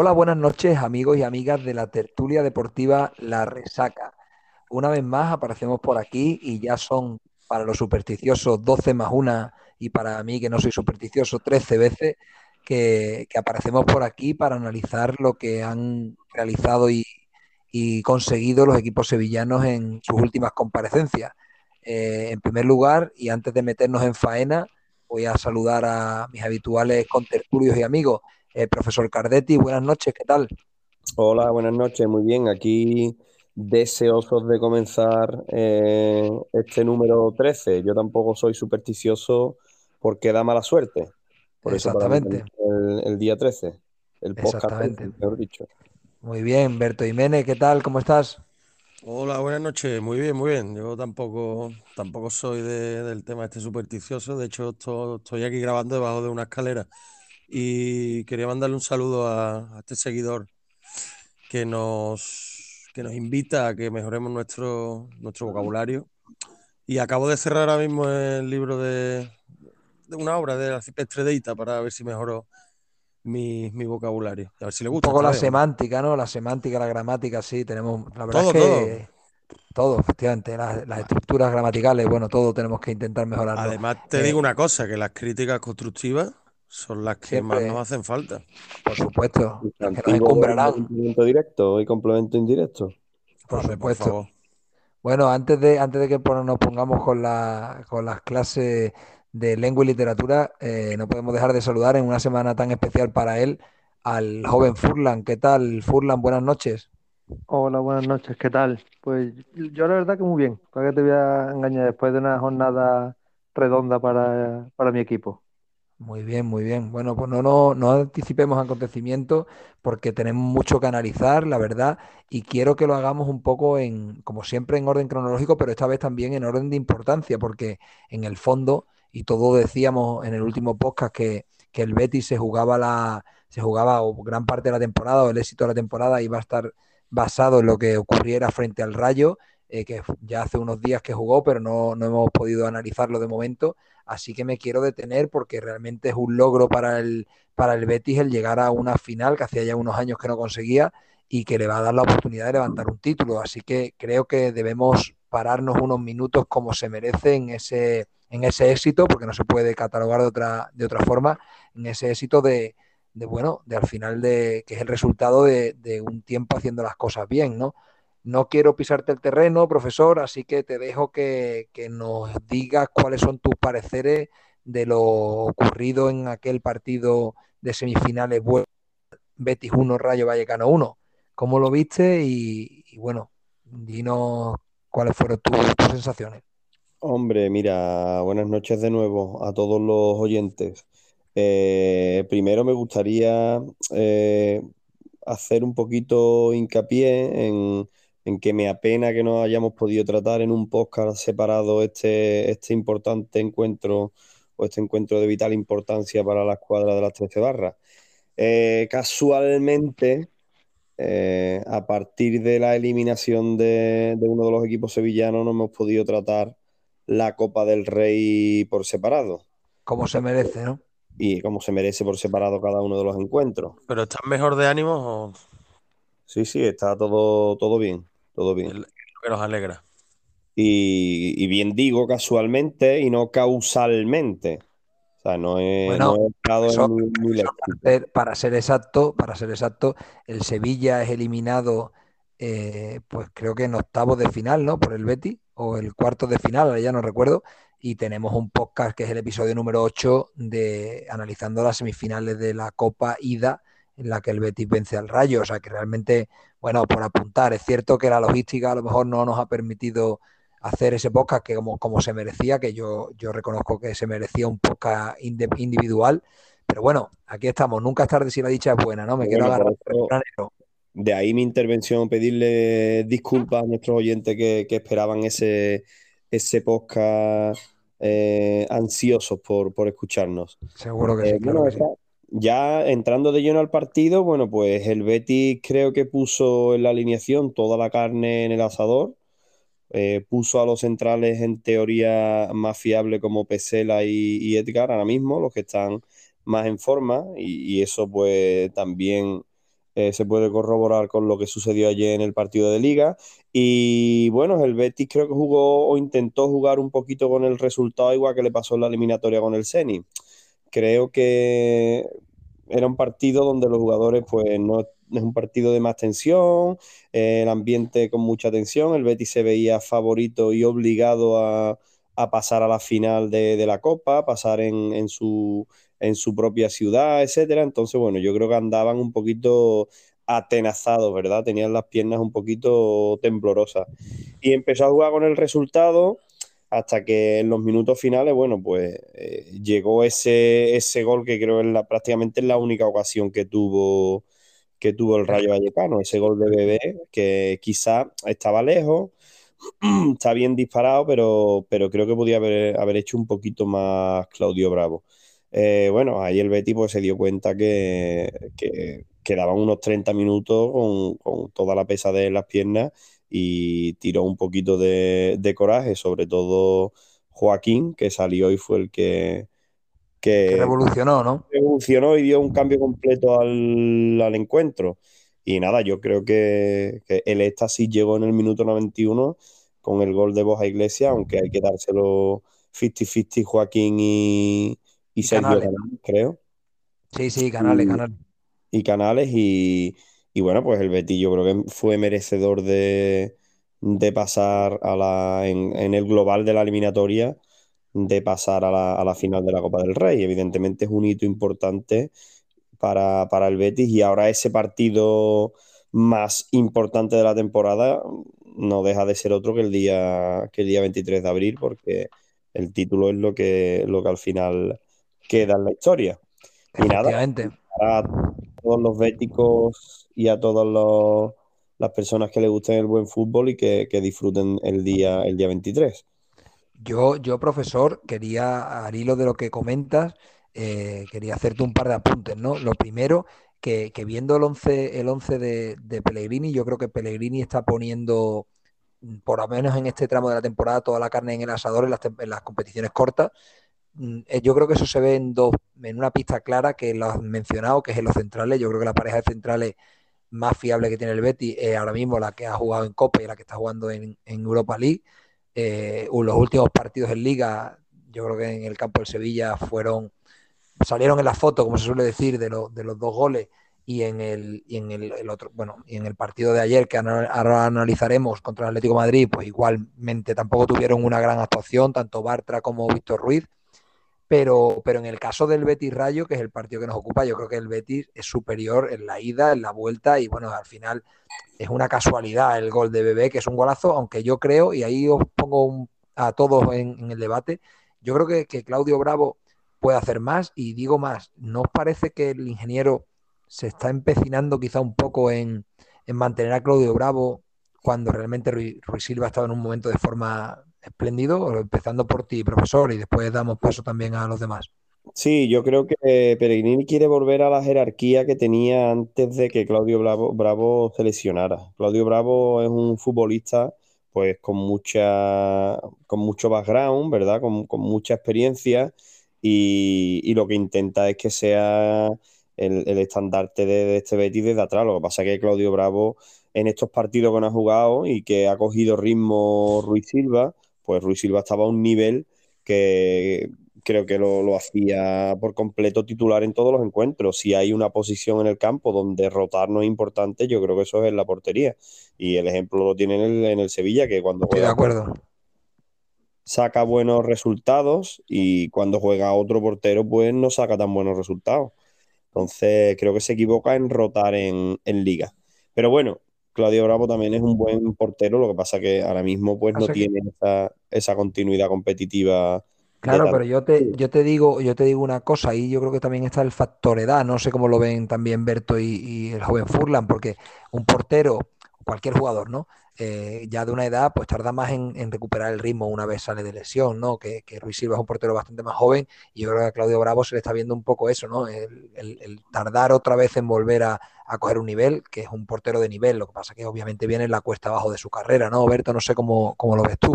Hola, buenas noches amigos y amigas de la tertulia deportiva La Resaca. Una vez más aparecemos por aquí y ya son para los supersticiosos 12 más una y para mí que no soy supersticioso 13 veces que, aparecemos por aquí para analizar lo que han realizado y, y conseguido los equipos sevillanos en sus últimas comparecencias. Eh, en primer lugar, y antes de meternos en faena, voy a saludar a mis habituales contertulios y amigos. Eh, profesor Cardetti, buenas noches, ¿qué tal? Hola, buenas noches, muy bien. Aquí deseosos de comenzar eh, este número 13. Yo tampoco soy supersticioso porque da mala suerte. Por Exactamente. eso el, el, día 13, el podcast, Exactamente. mejor dicho. Muy bien, Berto Jiménez, ¿qué tal? ¿Cómo estás? Hola, buenas noches. Muy bien, muy bien. Yo tampoco, tampoco soy de- del tema este supersticioso. De hecho, esto- estoy aquí grabando debajo de una escalera y quería mandarle un saludo a, a este seguidor que nos, que nos invita a que mejoremos nuestro, nuestro vocabulario. Y acabo de cerrar ahora mismo el libro de, de una obra de Arcipreste Deita para ver si mejoro mi, mi vocabulario. A ver si le Un gusta. poco esta la semántica, ¿no? La semántica, la gramática, sí, tenemos, la verdad Todo, es todo. que todo, efectivamente, las, las estructuras gramaticales, bueno, todo tenemos que intentar mejorarlo. Además, te Eh, digo una cosa, que las críticas constructivas son las que más nos hacen falta. por supuesto, las que nos encumbrarán, complemento directo y complemento indirecto. por supuesto. favor. Bueno, antes de, antes de que nos pongamos con, la- con las clases de lengua y literatura, eh, no podemos dejar de saludar en una semana tan especial para él al joven Furlan. ¿Qué tal, Furlan? Buenas noches. Hola, buenas noches, ¿qué tal? Pues yo la verdad que muy bien, para que te voy a engañar después de una jornada redonda para, para mi equipo. Muy bien, muy bien. Bueno, pues no, no, no anticipemos acontecimientos porque tenemos mucho que analizar, la verdad, y quiero que lo hagamos un poco en, como siempre, en orden cronológico, pero esta vez también en orden de importancia, porque en el fondo, y todos decíamos en el último podcast que, que el Betis se jugaba la, se jugaba o gran parte de la temporada, o el éxito de la temporada iba a estar basado en lo que ocurriera frente al Rayo, eh, que ya hace unos días que jugó, pero no, no hemos podido analizarlo de momento. Así que me quiero detener porque realmente es un logro para el, para el Betis el llegar a una final que hacía ya unos años que no conseguía y que le va a dar la oportunidad de levantar un título. Así que creo que debemos pararnos unos minutos como se merece en ese, en ese éxito, porque no se puede catalogar de otra, de otra forma, en ese éxito de, de bueno, de al final de que es el resultado de, de un tiempo haciendo las cosas bien, ¿no? No quiero pisarte el terreno, profesor, así que te dejo que, que nos digas cuáles son tus pareceres de lo ocurrido en aquel partido de semifinales Betis 1, Rayo Vallecano 1. ¿Cómo lo viste? Y, y bueno, dinos cuáles fueron tus, tus sensaciones. Hombre, mira, buenas noches de nuevo a todos los oyentes. Eh, primero me gustaría eh, hacer un poquito hincapié en, en que me apena que no hayamos podido tratar en un podcast separado este, este importante encuentro o este encuentro de vital importancia para la escuadra de las 13 barras. Eh, casualmente, eh, a partir de la eliminación de, de uno de los equipos sevillanos, no hemos podido tratar la Copa del Rey por separado Como se merece, ¿no? y como se merece por separado cada uno de los encuentros. ¿Pero estás mejor de ánimos o Sí, sí, está todo, todo bien, todo es bien. lo que nos alegra? Y, y bien digo casualmente y no causalmente. O sea, no he, Bueno, no he estado eso- en eso léxico. para ser, para ser exacto, para ser exacto, el Sevilla es eliminado, eh, pues creo que en octavos de final, ¿no? Por el Betis, o el cuarto de final, ahora ya no recuerdo, y tenemos un podcast que es el episodio número 8 de analizando las semifinales de la Copa Ida, en la que el Betis vence al Rayo. O sea que realmente, bueno, por apuntar, es cierto que la logística a lo mejor no nos ha permitido hacer ese podcast que como, como se merecía, que yo, yo reconozco que se merecía un podcast individual, pero bueno, aquí estamos, nunca es tarde si la dicha es buena, ¿no? Me quiero agarrar eso-. De ahí mi intervención, pedirle disculpas a nuestros oyentes que, que esperaban ese, ese podcast eh, ansiosos por, por escucharnos. Seguro que Eh, sí, claro bueno, que sí. Ya entrando de lleno al partido, bueno, pues el Betis creo que puso en la alineación toda la carne en el asador. Eh, puso a los centrales en teoría más fiables como Pesela y, Edgar ahora mismo, los que están más en forma, y, y eso pues también eh, se puede corroborar con lo que sucedió ayer en el partido de liga. Y bueno, el Betis creo que jugó o intentó jugar un poquito con el resultado igual que le pasó en la eliminatoria con el Ceni. Creo que era un partido donde los jugadores, pues no es un partido de más tensión, eh, el ambiente con mucha tensión, el Betis se veía favorito y obligado a, pasar a la final de, la Copa, pasar en, su, en su propia ciudad, etcétera. Entonces, bueno, yo creo que andaban un poquito atenazados, ¿verdad? Tenían las piernas un poquito temblorosas. Y empezó a jugar con el resultado hasta que en los minutos finales, bueno, pues eh, llegó ese, ese gol que creo es prácticamente es la única ocasión que tuvo, que tuvo el Rayo Vallecano, ese gol de Bebé, que quizá estaba lejos, está bien disparado, pero, pero creo que podía haber, haber hecho un poquito más Claudio Bravo. Eh, bueno, ahí el Betty pues, se dio cuenta que, que quedaban unos 30 minutos con, con toda la pesadez en las piernas y tiró un poquito de, coraje, sobre todo Joaquín, que salió y fue el que, que, revolucionó, ¿no? Revolucionó y dio un cambio completo al, encuentro. Y nada, yo creo que, el éxtasis llegó en el minuto 91 con el gol de Boja Iglesia, aunque hay que dárselo 50-50 Joaquín y, y Sergio Canales, creo. Sí, sí, Canales, Canales. Y Canales y, y bueno, pues el Betis yo creo que fue merecedor de, pasar a la, en, el global de la eliminatoria, de pasar a la, final de la Copa del Rey. Evidentemente es un hito importante para, el Betis y ahora ese partido más importante de la temporada no deja de ser otro que el día, que el día 23 de abril, porque el título es lo que, lo que al final queda en la historia. Y nada, para todos los béticos y a todas las personas que les gusten el buen fútbol y que, disfruten el día, el día 23. Yo, yo, profesor, quería, al hilo de lo que comentas, eh, quería hacerte un par de apuntes, ¿no? Lo primero, que, viendo el 11, el 11 de, Pellegrini, yo creo que Pellegrini está poniendo, por lo menos en este tramo de la temporada, toda la carne en el asador en las, en las competiciones cortas. Mm, eh, yo creo que eso se ve en dos, en una pista clara que lo has mencionado, que es en los centrales. Yo creo que la pareja de centrales más fiable que tiene el Betis es ahora mismo la que ha jugado en Copa y la que está jugando en, Europa League. Eh, los últimos partidos en Liga, yo creo que en el campo del Sevilla fueron, salieron en la foto, como se suele decir, de, de los dos goles y en el, y en el, otro, bueno, y en el partido de ayer que ahora analizaremos contra el Atlético Madrid, pues igualmente tampoco tuvieron una gran actuación, tanto Bartra como Víctor Ruiz. Pero, pero en el caso del Betis Rayo, que es el partido que nos ocupa, yo creo que el Betis es superior en la ida, en la vuelta, y bueno, al final es una casualidad el gol de Bebé, que es un golazo, aunque yo creo, y ahí os pongo a todos en, el debate, yo creo que, que, Claudio Bravo puede hacer más, y digo más, ¿no os parece que el ingeniero se está empecinando quizá un poco en, en mantener a Claudio Bravo cuando realmente Ruiz, Silva ha estado en un momento de forma espléndido, empezando por ti, profesor, y después damos paso también a los demás. Sí, yo creo que Peregrini quiere volver a la jerarquía que tenía antes de que Claudio Bravo, Bravo se lesionara. Claudio Bravo es un futbolista pues con mucha con mucho background, ¿verdad? Con, mucha experiencia y, lo que intenta es que sea el, estandarte de, este Betis desde atrás. Lo que pasa es que Claudio Bravo en estos partidos que no ha jugado y que ha cogido ritmo Ruiz Silva, pues Ruiz Silva estaba a un nivel que creo que lo, hacía por completo titular en todos los encuentros. Si hay una posición en el campo donde rotar no es importante, yo creo que eso es en la portería. Y el ejemplo lo tiene en el, Sevilla, que cuando juega, de acuerdo. saca buenos resultados y cuando juega otro portero, pues no saca tan buenos resultados. Entonces creo que se equivoca en rotar en, en liga. Pero bueno, Claudio Bravo también es un buen portero, lo que pasa que ahora mismo pues no tiene esa, continuidad competitiva. Claro, pero yo te, yo te digo, yo te digo una cosa, y yo creo que también está el factor edad, no sé cómo lo ven también Berto y el joven Furlan, porque un portero, cualquier jugador, ¿no? Eh, ya de una edad, pues tarda más en, recuperar el ritmo una vez sale de lesión, ¿no? Que, que, Ruiz Silva es un portero bastante más joven y yo creo que a Claudio Bravo se le está viendo un poco eso, ¿no? El, tardar otra vez en volver a, coger un nivel, que es un portero de nivel, lo que pasa que obviamente viene en la cuesta abajo de su carrera, ¿no? Berto, no sé cómo, cómo lo ves tú.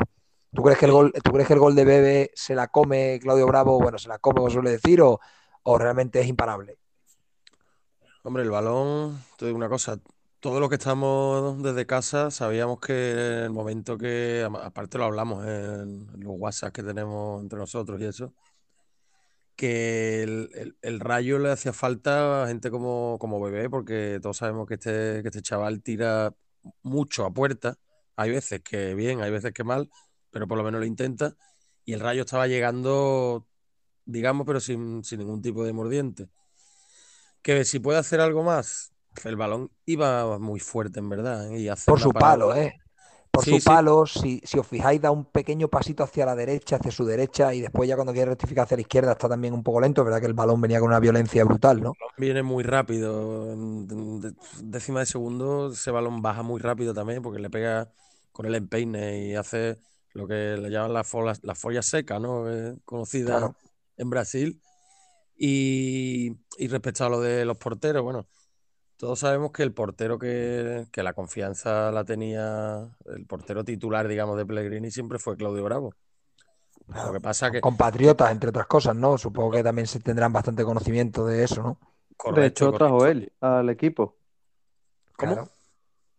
¿Tú crees que el gol, ¿tú crees que el gol de Bebe se la come Claudio Bravo? Bueno, se la come, como suele decir, o, o realmente es imparable. Hombre, el balón, te digo una cosa, todos los que estamos desde casa sabíamos que en el momento que, aparte lo hablamos en los WhatsApp que tenemos entre nosotros y eso, que el, el- el Rayo le hacía falta a gente como, como Bebé, porque todos sabemos que este, que este chaval tira mucho a puerta. Hay veces que bien, hay veces que mal, pero por lo menos lo intenta. Y el Rayo estaba llegando, digamos, pero sin, sin ningún tipo de mordiente. Que si puede hacer algo más, el balón iba muy fuerte en verdad, ¿eh? Y Por su parada. palo, ¿eh? Por Sí, su sí, palo, si, si os fijáis, da un pequeño pasito hacia la derecha, hacia su derecha, y después ya cuando quiere rectificar hacia la izquierda está también un poco lento. Es verdad que el balón venía con una violencia brutal, ¿no? viene muy rápido. Décima de segundo, ese balón baja muy rápido también porque le pega con el empeine y hace lo que le llaman la folla, la folla seca, ¿no? Eh, conocida Claro. en Brasil. Y, y respecto a lo de los porteros, bueno, todos sabemos que el portero que, que la confianza la tenía, el portero titular, digamos, de Pellegrini siempre fue Claudio Bravo. Lo que pasa que, Compatriotas, entre otras cosas, ¿no? Supongo que también se tendrán bastante conocimiento de eso, ¿no? De correcto, hecho, trajo correcto. él al equipo, ¿Cómo? Claro.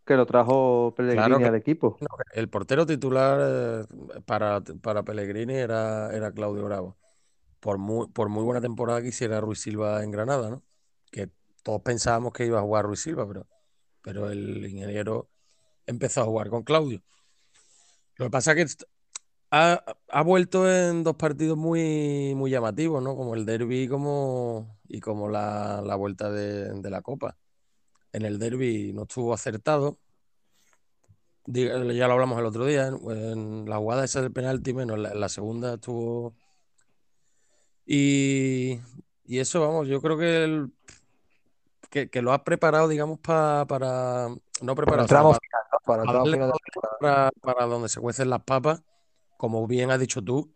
que lo trajo Pellegrini Claro que- al equipo. No, el portero titular eh, para, para Pellegrini era, era Claudio Bravo. Por muy, por muy buena temporada que hiciera Ruiz Silva en Granada, ¿no? Que todos pensábamos que iba a jugar Ruiz Silva, pero, pero el ingeniero empezó a jugar con Claudio. Lo que pasa es que ha, ha vuelto en dos partidos muy, muy llamativos, ¿no? Como el derby como, y como la, la vuelta de, la Copa. En el derby no estuvo acertado, ya lo hablamos el otro día, en, la jugada esa del penalti, menos en la, la segunda estuvo. Y, y eso, vamos, yo creo que, el- que, que lo ha preparado, digamos, pa- para. No Para preparado. Para para final donde se cuecen las papas, como bien has dicho tú,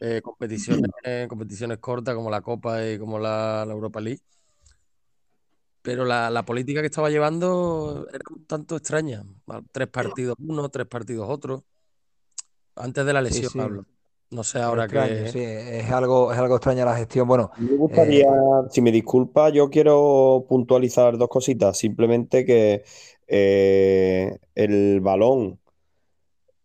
eh, competiciones, eh, competiciones cortas como la Copa y como la, la Europa League. Pero la, la política que estaba llevando era un tanto extraña. Tres partidos uno, tres partidos otro. Antes de la lesión, sí. hablo. No sé ahora sí, es algo, es algo extraña la gestión. Bueno, Me gustaría, eh, si me disculpa, yo quiero puntualizar dos cositas. Simplemente que eh, el balón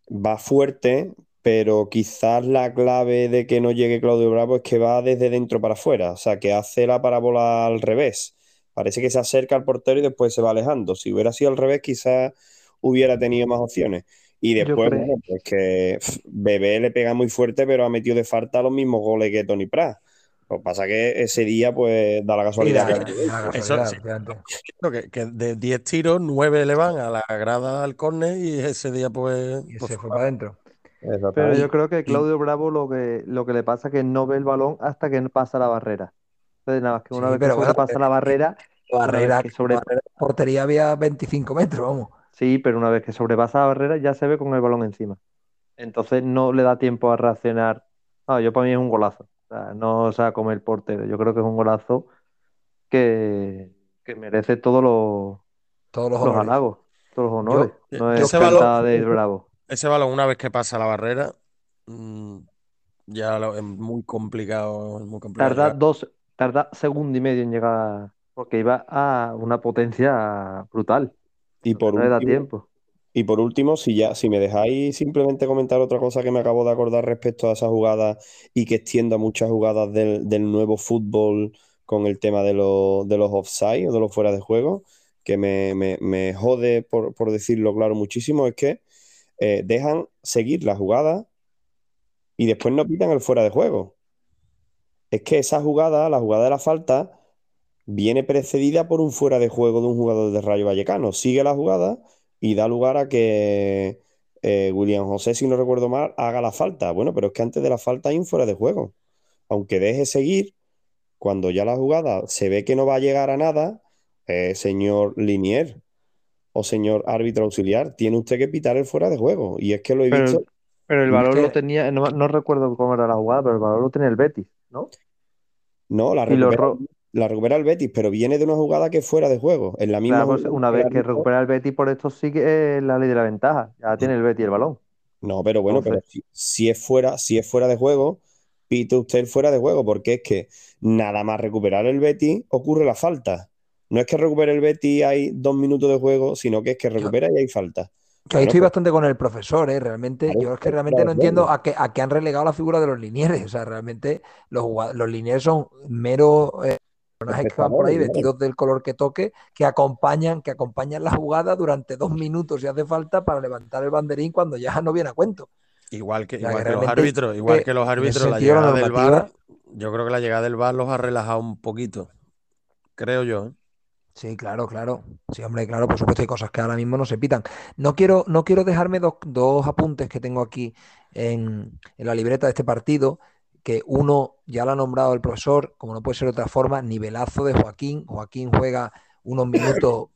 va fuerte, pero quizás la clave de que no llegue Claudio Bravo es que va desde dentro para afuera, o sea, que hace la parábola al revés. Parece que se acerca al portero y después se va alejando. Si hubiera sido al revés, quizás hubiera tenido más opciones. Y después, bueno, pues que Bebé le pega muy fuerte, pero ha metido de falta los mismos goles que Tony Prat. Lo que pasa es que ese día, pues, da la casualidad da- que da la Eso casualidad, sí. efectivamente. que, que de 10 tiros, 9 le van a la grada al córner y ese día, pues. Y pues, se fue para adentro. Pero yo creo que Claudio Bravo lo que, lo que le pasa es que no ve el balón hasta que pasa la barrera. Entonces, nada más que una Sí, vez que bueno, sobrepasa la barrera, vez barrera, que sobre... la barrera de portería había 25 metros, vamos. Sí, pero una vez que sobrepasa la barrera ya se ve con el balón encima. Entonces no le da tiempo a reaccionar. No, yo para mí es un golazo. O sea, no se va a comer el portero. Yo creo que es un golazo que, que merece todos los, Todos los halagos, todos los honores. Yo- No yo es ese balón- de Bravo. ese balón, una vez que pasa la barrera, mm, ya lo- es muy complicado. es muy complicado Tarda dos, tarda segundo y medio en llegar, porque iba a una potencia brutal. Y por No le da último, tiempo. Y por último, si ya, si me dejáis simplemente comentar otra cosa que me acabo de acordar respecto a esa jugada y que extienda muchas jugadas del, del nuevo fútbol con el tema de, los de los offside o de los fuera de juego, que me, me- me jode, por, por decirlo claro, muchísimo, es que eh, dejan seguir la jugada y después no pitan el fuera de juego. Es que esa jugada, la jugada de la falta, viene precedida por un fuera de juego de un jugador de Rayo Vallecano. Sigue la jugada y da lugar a que eh, William José, si no recuerdo mal, haga la falta. Bueno, pero es que antes de la falta hay un fuera de juego. Aunque deje seguir, cuando ya la jugada se ve que no va a llegar a nada, eh, señor Linier o señor árbitro auxiliar, tiene usted que pitar el fuera de juego. Y es que lo he Pero, visto. pero el que- lo tenía, no, no recuerdo cómo era la jugada, pero el balón lo tenía el Betis, ¿no? No, la recupera, la recupera el Betis, pero viene de una jugada que es fuera de juego. En la misma Claro, pues, una vez que recupera el Betis por esto sí que es la ley de la ventaja. Ya tiene el Betis el balón. No, pero bueno, pero si, si es fuera, si es fuera de juego, pite usted el fuera de juego, porque es que nada más recuperar el Betis ocurre la falta. no es que recupere el Betty hay dos minutos de juego, sino que es que recupera y hay falta. Yo ahí estoy bastante con el profesor, ¿eh? Realmente, yo es que realmente no entiendo a qué, a qué han relegado la figura de los linieres. O sea, realmente los, los linieres son meros eh, personajes que van por ahí vestidos del color que toque, que acompañan, que acompañan la jugada durante dos minutos si hace falta para levantar el banderín cuando ya no viene a cuento. Igual que, igual que, los árbitros, igual que los árbitros, la llegada del VAR, yo creo que la llegada del VAR los ha relajado un poquito. Creo yo. ¿eh? Sí, claro, claro. Sí, hombre, claro, por supuesto hay cosas que ahora mismo no se pitan. No quiero, no quiero dejarme dos, apuntes que tengo aquí en, la libreta de este partido, que uno ya lo ha nombrado el profesor, como no puede ser de otra forma, nivelazo de Joaquín. Joaquín juega unos minutos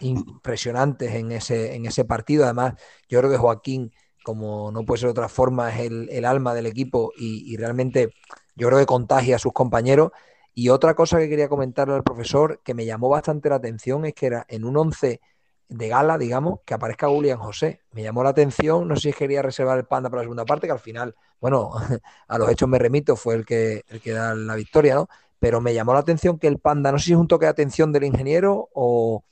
impresionantes en ese, en ese partido. Además, yo creo que Joaquín, como no puede ser de otra forma, es el, alma del equipo y, y realmente yo creo que contagia a sus compañeros. Y otra cosa que quería comentarle al profesor que me llamó bastante la atención es que era en un 11 de gala, digamos, que aparezca William José. Me llamó la atención, no sé si quería reservar el panda para la segunda parte, que al final, bueno, a los hechos me remito, fue el que, el que da la victoria, ¿no? Pero me llamó la atención que el panda, no sé si es un toque de atención del ingeniero o,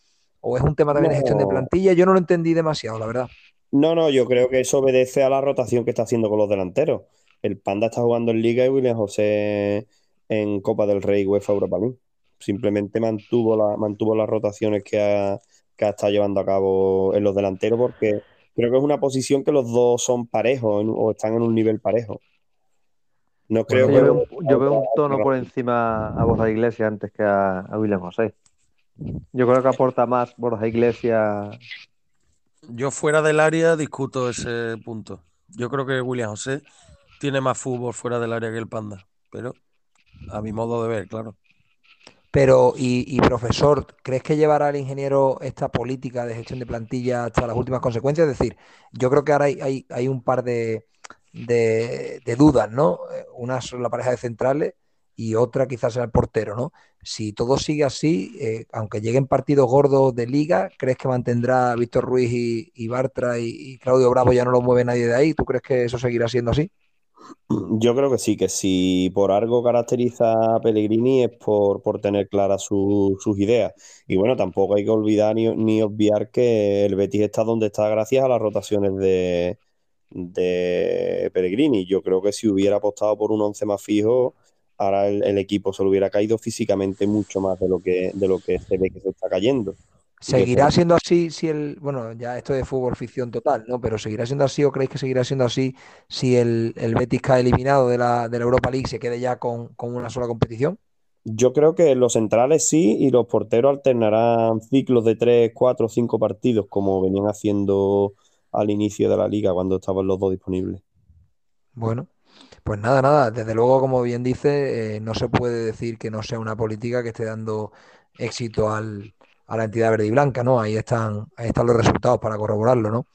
es un tema también de gestión de plantilla, yo no lo entendí demasiado, la verdad. No, no, yo creo que eso obedece a la rotación que está haciendo con los delanteros. El panda está jugando en liga y William José en Copa del Rey UEFA Europa League. Simplemente mantuvo, la, mantuvo las rotaciones que ha, que ha estado llevando a cabo en los delanteros porque creo que es una posición que los dos son parejos o están en un nivel parejo. No creo yo, veo, yo, veo, un tono por encima a Borja Iglesias antes que a, a William José. Yo creo que aporta más Borja Iglesias. Yo fuera del área discuto ese punto. Yo creo que William José tiene más fútbol fuera del área que el Panda, pero a mi modo de ver, claro. Pero, y, profesor, ¿crees que llevará el ingeniero esta política de gestión de plantilla hasta las últimas consecuencias? Es decir, yo creo que ahora hay, un par de, dudas, ¿no? Una son la pareja de centrales y otra quizás el portero, ¿no? Si todo sigue así, eh, aunque lleguen partidos gordos de liga, ¿crees que mantendrá Víctor Ruiz y, Bartra y, y, Claudio Bravo ya no lo mueve nadie de ahí? ¿Tú crees que eso seguirá siendo así? Yo creo que sí, que si por algo caracteriza a Pellegrini es por, tener claras sus ideas. Y bueno, tampoco hay que olvidar ni, obviar que el Betis está donde está gracias a las rotaciones de, de Pellegrini. Yo creo que si hubiera apostado por un once más fijo, ahora el, equipo se lo hubiera caído físicamente mucho más de lo que, de lo que se ve que se está cayendo. ¿Seguirá siendo así si el, bueno, ya esto de fútbol ficción total, ¿no? Pero ¿seguirá siendo así o creéis que seguirá siendo así si el, el Betis cae eliminado de la, de la Europa League se quede ya con, una sola competición? Yo creo que los centrales sí y los porteros alternarán ciclos de tres, cuatro, cinco partidos como venían haciendo al inicio de la liga cuando estaban los dos disponibles. Bueno, pues nada, nada. Desde luego, como bien dice, eh, no se puede decir que no sea una política que esté dando éxito al, a la entidad verde y blanca, ¿no? Ahí están, ahí están los resultados para corroborarlo, ¿no?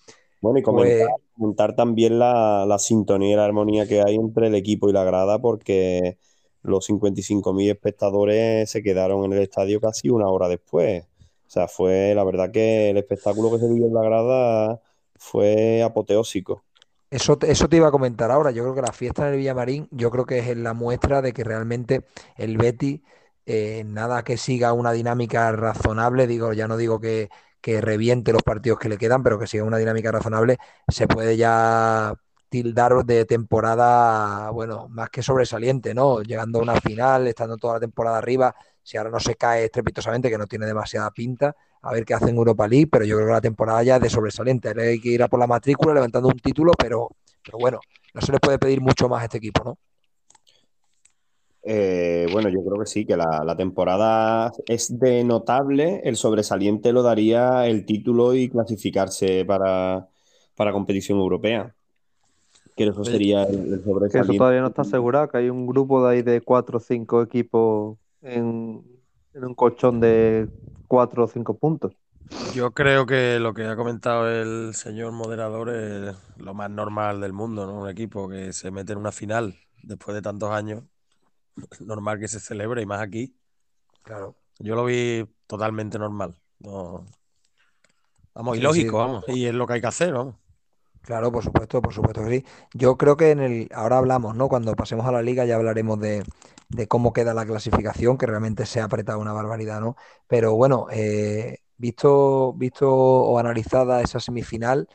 Bueno, y comentar, pues también la, sintonía y la armonía que hay entre el equipo y la grada, porque los 55.000 espectadores se quedaron en el estadio casi una hora después. O sea, fue la verdad que el espectáculo que se vivió en la grada fue apoteósico. Eso, eso te iba a comentar ahora. Yo creo que la fiesta en el Villamarín, yo creo que es la muestra de que realmente el Betty eh, nada que siga una dinámica razonable, digo, ya no digo que, reviente los partidos que le quedan, pero que siga una dinámica razonable, se puede ya tildar de temporada, bueno, más que sobresaliente, ¿no? Llegando a una final, estando toda la temporada arriba, si ahora no se cae estrepitosamente, que no tiene demasiada pinta, a ver qué hace en Europa League, pero yo creo que la temporada ya es de sobresaliente. Hay que ir a por la matrícula levantando un título, pero, pero bueno, no se le puede pedir mucho más a este equipo, ¿no? Eh, bueno, yo creo que sí, que la, temporada es de notable. El sobresaliente lo daría el título y clasificarse para, competición europea. Que eso sería el, sobresaliente. Que eso todavía no está asegurado, que hay un grupo de ahí de cuatro o cinco equipos en, un colchón de cuatro o cinco puntos. Yo creo que lo que ha comentado el señor moderador es lo más normal del mundo, ¿no? Un equipo que se mete en una final después de tantos años normal que se celebre y más aquí. Claro. Yo lo vi totalmente normal. Vamos, y lógico, vamos. Y es lo que hay que hacer, vamos. Claro, por supuesto, por supuesto que sí. Yo creo que en el, ahora hablamos, ¿no? Cuando pasemos a la liga ya hablaremos de, de cómo queda la clasificación, que realmente se ha apretado una barbaridad, ¿no? Pero bueno, eh, visto, visto o analizada esa semifinal,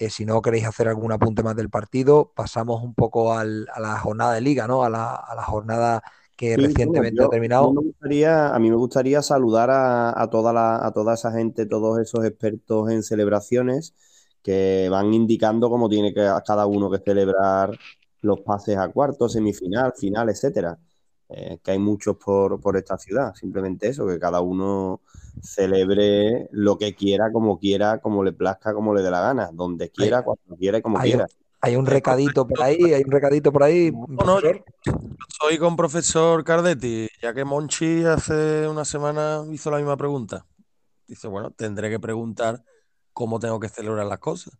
eh, si no queréis hacer algún apunte más del partido, pasamos un poco al- a la jornada de liga, ¿no? A la, a la jornada que Sí, recientemente ha terminado. yo me gustaría, a mí me gustaría saludar a, a toda la, a toda esa gente, todos esos expertos en celebraciones que van indicando cómo tiene que cada uno que celebrar los pases a cuartos, semifinal, final, etcétera. Eh, que hay muchos por, por esta ciudad. Simplemente eso, que cada uno celebre lo que quiera, como quiera, como le plazca, como le dé la gana, donde Hay, quiera, cuando quiera y como hay, quiera. hay un recadito por ahí, hay un recadito por ahí, No, no, yo soy con profesor Cardetti, ya que Monchi hace una semana hizo la misma pregunta. Dice, bueno, tendré que preguntar cómo tengo que celebrar las cosas.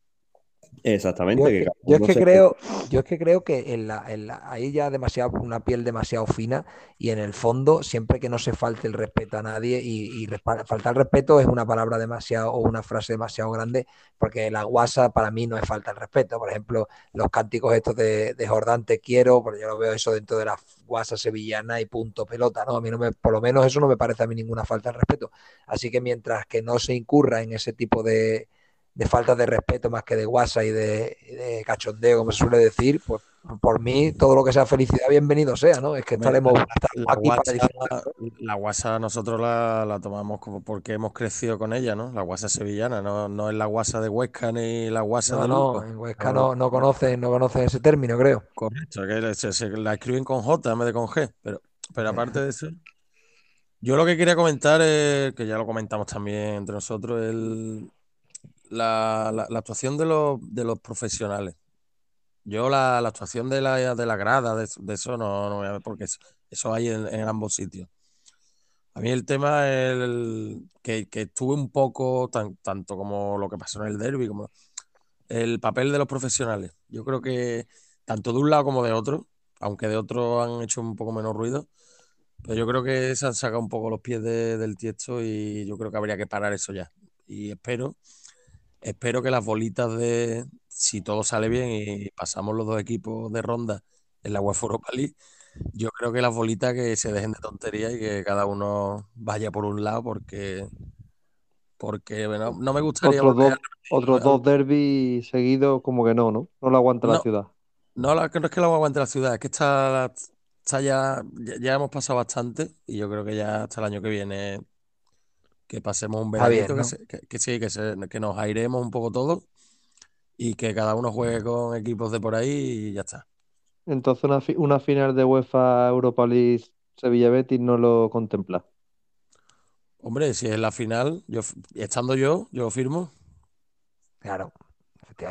Exactamente, que que, yo es que se... creo, yo es que creo que en la, en la- hay ya demasiado, una piel demasiado fina y en el fondo, siempre que no se falte el respeto a nadie, y, y faltar el respeto es una palabra demasiado o una frase demasiado grande, porque la guasa para mí no es falta el respeto. Por ejemplo, los cánticos estos de, de Jordán te quiero, porque yo lo veo eso dentro de la guasa sevillana y punto pelota, ¿no? A mí no me, por lo menos eso no me parece a mí ninguna falta de respeto. Así que mientras que no se incurra en ese tipo de de falta de respeto más que de guasa y de, y de cachondeo, como se suele decir, pues por mí todo lo que sea felicidad, bienvenido sea, ¿no? Es que estaremos, la, la aquí guasa. ¿no? la guasa nosotros la, la tomamos como porque hemos crecido con ella, ¿no? La guasa sevillana, no, no es la guasa de Huesca ni la guasa No, de no, Lugo. en Huesca No, no, no conocen, no conocen ese término, creo. correcto, que se, se la escriben con J en vez de con G. Pero, pero aparte de eso, yo lo que quería comentar es, que ya lo comentamos también entre nosotros, el, la, la- la actuación de los, de los profesionales. Yo la, la actuación de la, de la grada, de, eso no, no voy a ver, porque eso, hay en, ambos sitios. A mí el tema el, que, que estuve un poco, tan- tanto como lo que pasó en el derby, como el papel de los profesionales. Yo creo que tanto de un lado como de otro, aunque de otro han hecho un poco menos ruido, pero yo creo que se han sacado un poco los pies de- del tiesto y yo creo que habría que parar eso ya. Y espero, espero que las bolitas de, si todo sale bien y pasamos los dos equipos de ronda en la UEFA Europa League, yo creo que las bolitas que se dejen de tonterías y que cada uno vaya por un lado porque, porque bueno, no me gustaría Otros dos, otros dos derbis seguidos, como que no, ¿no? No lo aguanta la ciudad. no, no es que lo aguante la ciudad, es que está, está ya, ya, ya hemos pasado bastante y yo creo que ya hasta el año que viene que pasemos un veranito, que, sí, que, se- que nos airemos un poco todos y que cada uno juegue con equipos de por ahí y ya está. Entonces una, fi- una final de UEFA Europa League Sevilla-Betis no lo contempla. Hombre, si es la final, yo estando yo, yo firmo, Claro,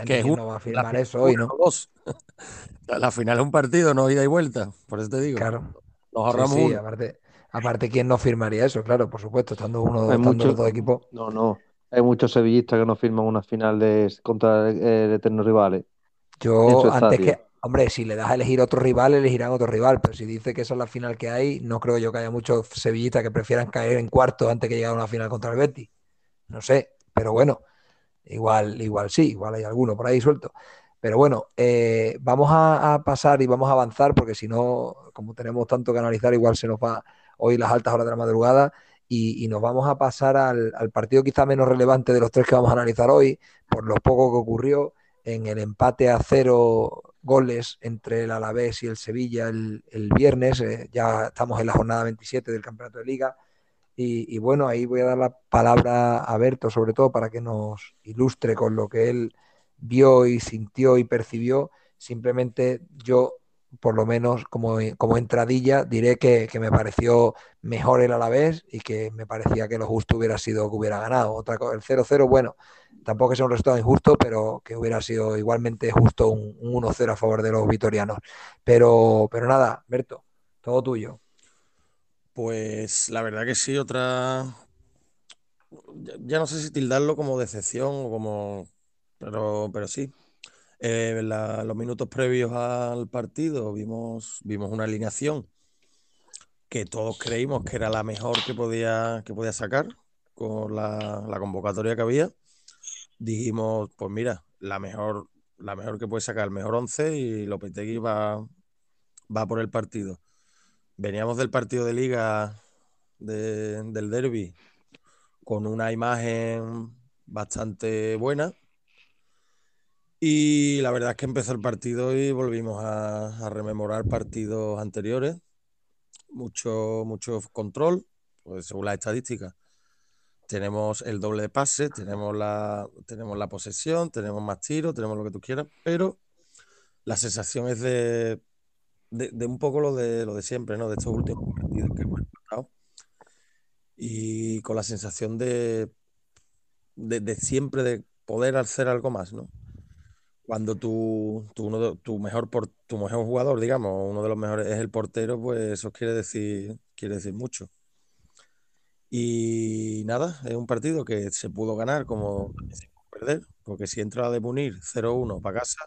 que efectivamente, es ¿quién una, no va a firmar eso hoy, no? dos. La final es un partido, no ida y vuelta, por eso te digo, Claro, nos ahorramos sí, aparte, aparte, ¿quién no firmaría eso? Claro, por supuesto, estando uno, estando los dos equipos. no, no, hay muchos sevillistas que no firman una final de, contra eh, eternos rivales Yo, antes que, hombre, si le das a elegir otro rival, elegirán otro rival, pero si dice que esa es la final que hay, no creo yo que haya muchos sevillistas que prefieran caer en cuarto antes que llegar a una final contra el Betis. No sé, pero bueno, igual, igual sí, igual hay alguno por ahí suelto. Pero bueno, eh, vamos a, a pasar y vamos a avanzar, porque si no, como tenemos tanto que analizar, igual se nos va hoy las altas horas de la madrugada y, nos vamos a pasar al, partido quizá menos relevante de los tres que vamos a analizar hoy, por lo poco que ocurrió en el empate a cero goles entre el Alavés y el Sevilla el, el viernes. eh, ya estamos en la jornada 27 del Campeonato de Liga. Y, y bueno, ahí voy a dar la palabra a Berto, sobre todo para que nos ilustre con lo que él vio y sintió y percibió. Simplemente yo, por lo menos como, como entradilla, diré que, que me pareció mejor el Alavés y que me parecía que lo justo hubiera sido que hubiera ganado. Otra el 0-0, bueno, tampoco es un resultado injusto, pero que hubiera sido igualmente justo un, un 1-0 a favor de los vitorianos. Pero, pero nada, Berto, todo tuyo. Pues la verdad que sí, otra, ya, ya no sé si tildarlo como decepción o como, pero, pero sí. Eh, la- los minutos previos al partido vimos, vimos una alineación que todos creímos que era la mejor que podía, que podía sacar con la, la convocatoria que había. Dijimos, pues mira, la mejor la mejor que puede sacar, el mejor 11 y Lopetegui va, va por el partido. Veníamos del partido de liga del derby con una imagen bastante buena. Y la verdad es que empezó el partido y volvimos a, rememorar partidos anteriores. Mucho, mucho control, pues según la estadística. Tenemos el doble de pase, tenemos la, tenemos la posesión, tenemos más tiros, tenemos lo que tú quieras, pero la sensación es de, de, un poco lo de, lo de siempre, ¿no? De estos últimos partidos que hemos empezado y con la sensación de, de, siempre de poder hacer algo más, ¿no? Cuando tu, uno tu, mejor por, tu mejor jugador, digamos, uno de los mejores es el portero, pues eso quiere decir, quiere decir mucho. Y nada, es un partido que se pudo ganar como perder, porque si entra de Munir 0-1 para casa,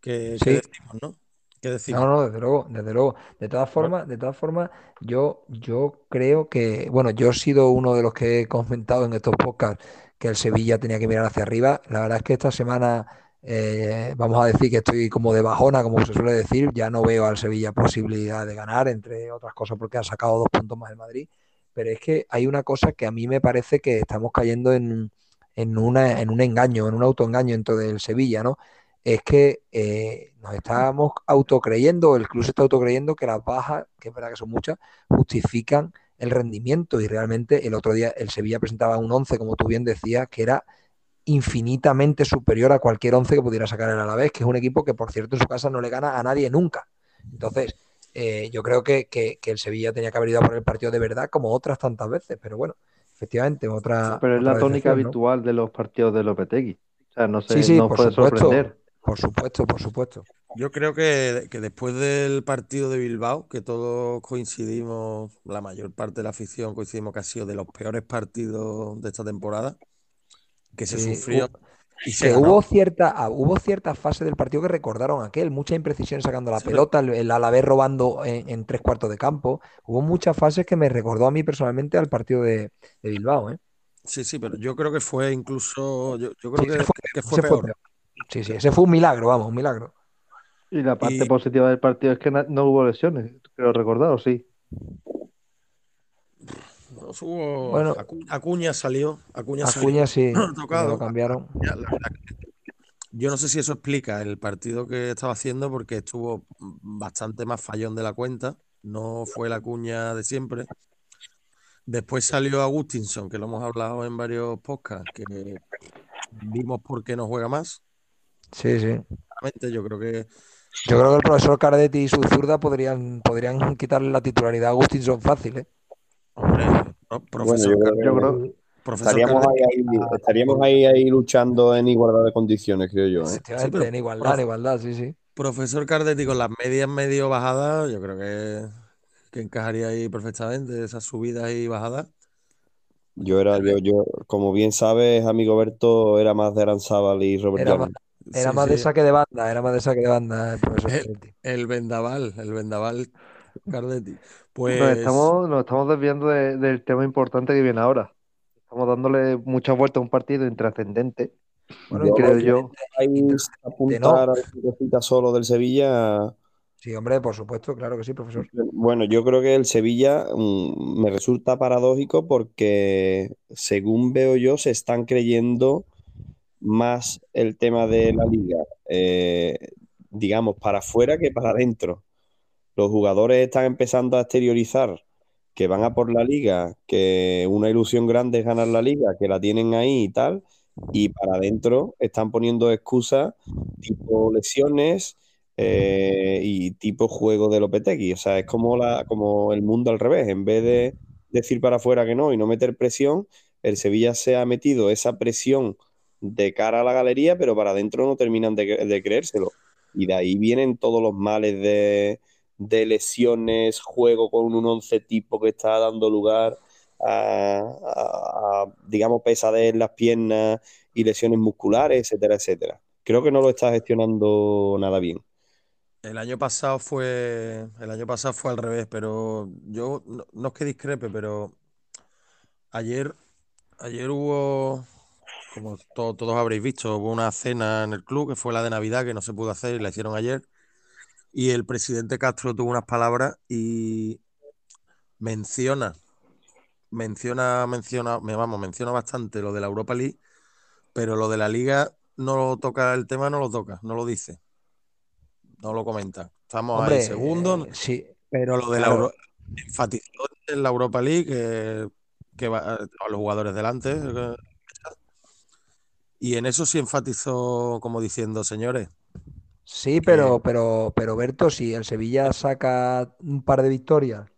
¿qué, ¿qué decimos, no? No, no, desde luego, desde luego. De todas formas, de todas formas, yo, yo creo que, bueno, yo he sido uno de los que he comentado en estos podcasts que el Sevilla tenía que mirar hacia arriba. La verdad es que esta semana, eh, vamos a decir que estoy como de bajona, como se suele decir, ya no veo al Sevilla posibilidad de ganar, entre otras cosas porque ha sacado dos puntos más el Madrid. Pero es que hay una cosa que a mí me parece que estamos cayendo en, en, en un engaño, en un autoengaño dentro del Sevilla, ¿no? es que eh, nos estábamos autocreyendo, el club se está autocreyendo que las bajas, que es verdad que son muchas, justifican el rendimiento y realmente el otro día el Sevilla presentaba un 11, como tú bien decías, que era infinitamente superior a cualquier 11 que pudiera sacar el Alavés, que es un equipo que por cierto en su casa no le gana a nadie nunca. Entonces, eh, yo creo que, el Sevilla tenía que haber ido a por el partido de verdad como otras tantas veces, pero bueno, efectivamente, otra... pero es la tónica habitual de los partidos de Lopetegui. O sea, no sé, no puede sorprender. Por supuesto, por supuesto. Yo creo que, después del partido de Bilbao, que todos coincidimos, la mayor parte de la afición coincidimos que ha sido de los peores partidos de esta temporada, que se sufrió. Y se hubo cierta, ah, hubo cierta fase del partido que recordaron aquel, mucha imprecisión sacando la pelota, el, el Alavés robando en, tres cuartos de campo. Hubo muchas fases que me recordó a mí personalmente al partido de, Bilbao. ¿eh? Sí, sí, pero yo creo que fue incluso, yo, creo que, fue, peor. Sí, sí, ese fue un milagro, vamos, un milagro. Y la parte positiva del partido es que no hubo lesiones, creo recordar, ¿o sí? No hubo... Bueno, Acuña salió. Acuña, Acuña sí, lo cambiaron. Yo no sé si eso explica el partido que estaba haciendo porque estuvo bastante más fallón de la cuenta. No fue la Acuña de siempre. Después salió Agustinson, que lo hemos hablado en varios podcasts, que vimos por qué no juega más. Sí, sí. Yo creo que. Yo creo que el profesor Cardetti y su zurda podrían, podrían quitarle la titularidad a Agustinson fácil, ¿eh? Hombre, profesor yo creo, estaríamos, ahí, estaríamos ahí, ahí, luchando en igualdad de condiciones, creo yo. ¿eh? en igualdad, en igualdad, sí, sí. Profesor Cardetti con las medias medio bajadas, yo creo que, que encajaría ahí perfectamente esas subidas y bajadas. Yo era, yo, yo, como bien sabes, amigo Berto, era más de Aranzábal y Roberto. Era más de saque de banda, era más de saque de banda el profesor El, vendaval, el vendaval Cardetti. Pues nos estamos, nos estamos desviando del tema importante que viene ahora. Estamos dándole muchas vueltas a un partido intrascendente. Bueno, creo yo. Hay apuntar a cosita solo del Sevilla. Sí, hombre, por supuesto, claro que sí, profesor. Bueno, yo creo que el Sevilla mm, me resulta paradójico porque, según veo yo, se están creyendo más el tema de la liga, eh, digamos, para afuera que para adentro. Los jugadores están empezando a exteriorizar que van a por la liga, que una ilusión grande es ganar la liga, que la tienen ahí y tal, y para adentro están poniendo excusas tipo lesiones eh, y tipo juego de Lopetegui. O sea, es como, la, como el mundo al revés. En vez de decir para afuera que no y no meter presión, el Sevilla se ha metido esa presión de cara a la galería, pero para adentro no terminan de, creérselo. Y de ahí vienen todos los males de, lesiones, juego con un once tipo que está dando lugar a, digamos, pesadez en las piernas y lesiones musculares, etcétera, etcétera. Creo que no lo está gestionando nada bien. El año pasado fue, el año pasado fue al revés, pero yo no, no es que discrepe, pero ayer, ayer hubo como todos habréis visto, hubo una cena en el club que fue la de Navidad que no se pudo hacer y la hicieron ayer. Y el presidente Castro tuvo unas palabras y menciona, menciona, menciona, me vamos, menciona bastante lo de la Europa League, pero lo de la Liga no lo toca el tema, no lo toca, no lo dice, no lo comenta. Estamos ahí segundo, eh, sí, pero lo de la Europa enfatizó en la Europa League que, que va a los jugadores delante. Y en eso sí enfatizó como diciendo, señores, Sí, pero, pero, pero Berto, si el Sevilla saca un par de victorias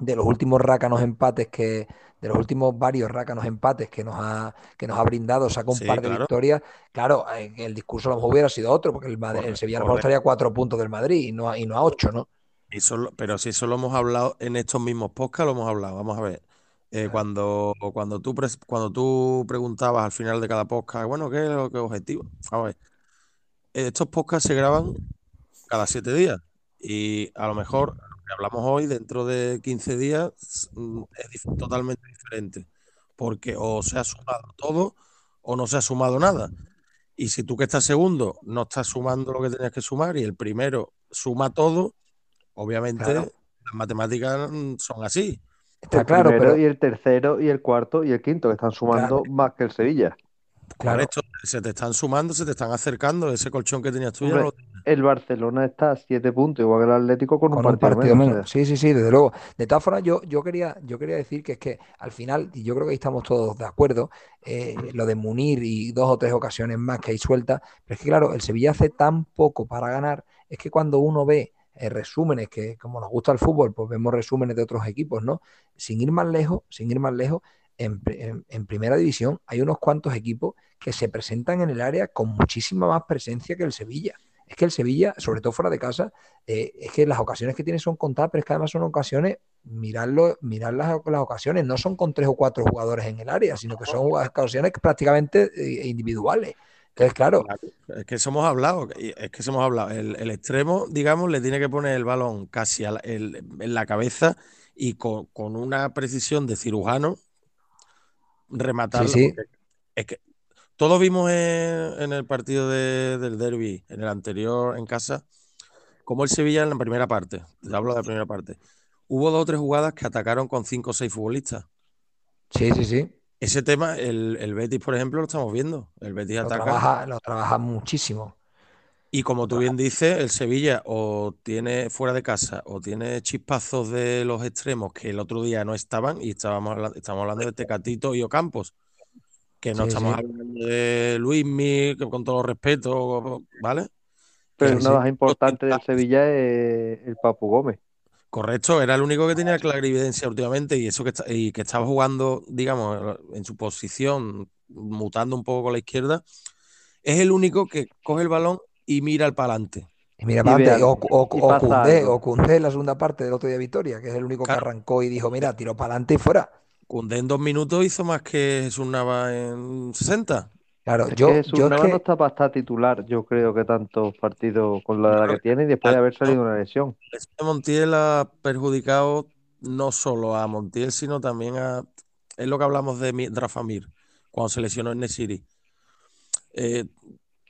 de los últimos rácanos empates que, de los últimos varios rácanos empates que nos ha, que nos ha brindado, saca un par de victorias, claro, el discurso a lo mejor hubiera sido otro, porque el, el Sevilla a lo mejor estaría a cuatro puntos del Madrid y no, y no a ocho, ¿no? Solo, pero si eso lo hemos hablado en estos mismos podcasts, lo hemos hablado. Vamos a ver. Eh, cuando, cuando, tú cuando tú preguntabas al final de cada podcast, bueno, ¿qué es lo que objetivo? A ver estos podcasts se graban cada siete días y a lo mejor lo que hablamos hoy, dentro de 15 días, mm, es totalmente diferente, porque o se ha sumado todo o no se ha sumado nada. Y si tú que estás segundo no estás sumando lo que tenías que sumar y el primero suma todo, obviamente las matemáticas mm, son así. Está claro, pero... y el tercero y el cuarto y el quinto que están sumando más que el Sevilla. Claro. se te están sumando, se te están acercando. Ese colchón que tenías tú El Barcelona está a siete puntos, igual que el Atlético, con, un partido, menos. Sí, sí, sí, desde luego. De todas formas, yo, yo, quería, yo quería decir que es que al final, y yo creo que ahí estamos todos de acuerdo, eh, lo de Munir y dos o tres ocasiones más que hay suelta, pero es que claro, el Sevilla hace tan poco para ganar, es que cuando uno ve eh, resúmenes, que como nos gusta el fútbol, pues vemos resúmenes de otros equipos, ¿no? Sin ir más lejos, sin ir más lejos, en, primera división hay unos cuantos equipos que se presentan en el área con muchísima más presencia que el Sevilla. Es que el Sevilla, sobre todo fuera de casa, eh, es que las ocasiones que tiene son contadas, pero es que además son ocasiones, mirarlo, mirar las, ocasiones, no son con tres o cuatro jugadores en el área, sino que son ocasiones prácticamente eh, individuales. Entonces, claro. Es que somos hablado, es que somos hablado. El, extremo, digamos, le tiene que poner el balón casi en la cabeza y con, con, una precisión de cirujano rematarlo. Es que todos vimos en, el partido del derby, en el anterior, en casa, como el Sevilla en la primera parte. Te hablo de la primera parte. Hubo dos o tres jugadas que atacaron con cinco o seis futbolistas. Sí, sí, sí. Ese tema, el, Betis, por ejemplo, lo estamos viendo. El Betis lo ataca. Trabaja, lo trabaja muchísimo. Y como tú bien dices, el Sevilla o tiene fuera de casa o tiene chispazos de los extremos que el otro día no estaban y estábamos hablando, estamos hablando de Tecatito y Ocampos, que no estamos hablando de Luismi, con todo respeto, ¿vale? Pero lo más importante del Sevilla es el Papu Gómez. Correcto, era el único que tenía clarividencia últimamente y eso que, y que estaba jugando, digamos, en su posición, mutando un poco con la izquierda, es el único que coge el balón y mira al palante. Y mira para adelante, o, o, o, en la segunda parte del otro día de Victoria, que es el único que arrancó y dijo, mira, tiró para adelante y fuera. Cundé en dos minutos hizo más que Jesús Nava en 60. Claro, yo, Jesús yo Nava no está para estar titular, yo creo que tantos partidos con la edad que tiene y después de haber salido una lesión. Montiel ha perjudicado no solo a Montiel, sino también a. Es lo que hablamos de Rafa Mir, cuando se lesionó en Nesiri. Eh,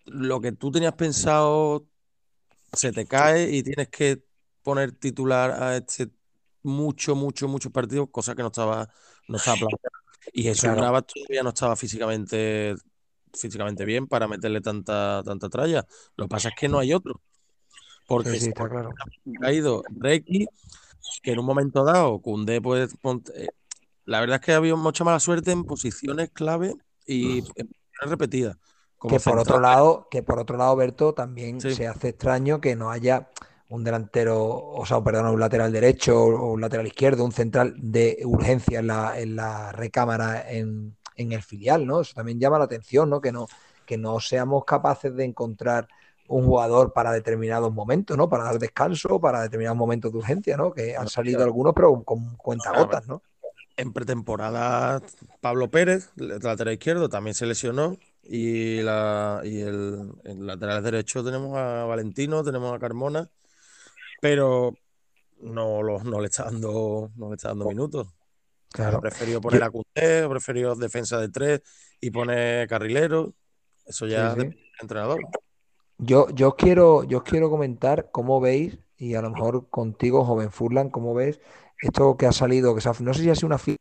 lo que tú tenías pensado se te cae y tienes que poner titular a este mucho, mucho, muchos partidos, cosa que no estaba, no estaba planteada. Y Jesús Navas todavía no estaba físicamente, físicamente bien para meterle tanta, tanta tralla. Lo que pasa es que no hay otro. Porque sí, está claro. ha ido Reiki, que en un momento dado, Cundé, pues, eh, la verdad es que ha habido mucha mala suerte en posiciones clave y en repetidas que por otro lado, que por otro lado, Berto, también se hace extraño que no haya un delantero, o sea, perdón, un lateral derecho o un lateral izquierdo, un central de urgencia en la, en la recámara en, el filial, ¿no? Eso también llama la atención, ¿no? Que no, que no seamos capaces de encontrar un jugador para determinados momentos, ¿no? Para dar descanso, para determinados momentos de urgencia, ¿no? Que han salido algunos, pero con cuentagotas, ¿no? En pretemporada, Pablo Pérez, lateral izquierdo, también se lesionó y, la, y el, lateral derecho tenemos a Valentino, tenemos a Carmona, pero no, no, le, está dando, no le está dando minutos. Claro. Preferido poner a Cunté, preferido defensa de tres y pone carrilero. Eso ya sí, depende del entrenador. Yo, yo, quiero, yo quiero comentar cómo veis, y a lo mejor contigo, joven Furlan, cómo ves esto que ha salido, que se ha, no sé si ha sido una fiesta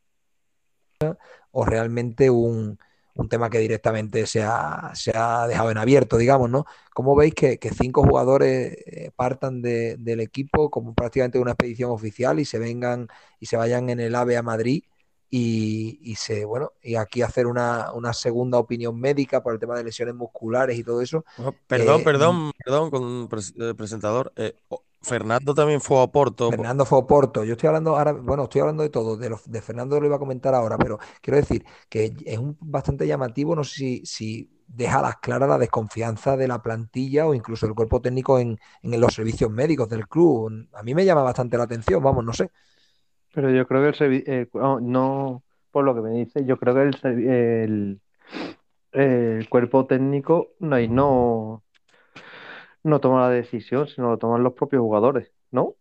o realmente un, un tema que directamente se ha, se ha, dejado en abierto, digamos, ¿no? ¿Cómo veis que, que cinco jugadores eh, partan de, del equipo como prácticamente una expedición oficial y se vengan y se vayan en el AVE a Madrid y, y se, bueno, y aquí hacer una, una, segunda opinión médica por el tema de lesiones musculares y todo eso? Perdón, eh, perdón, perdón, con el presentador. Eh, Fernando también fue a Porto. Fernando fue a Porto. Yo estoy hablando ahora, bueno, estoy hablando de todo, de, los, de Fernando lo iba a comentar ahora, pero quiero decir que es un, bastante llamativo, no sé si, si deja las claras la desconfianza de la plantilla o incluso del cuerpo técnico en, en, los servicios médicos del club. A mí me llama bastante la atención, vamos, no sé. Pero yo creo que el eh, no, por lo que me dice, yo creo que el, el, el cuerpo técnico no, no no toma la decisión, sino lo toman los propios jugadores, ¿no?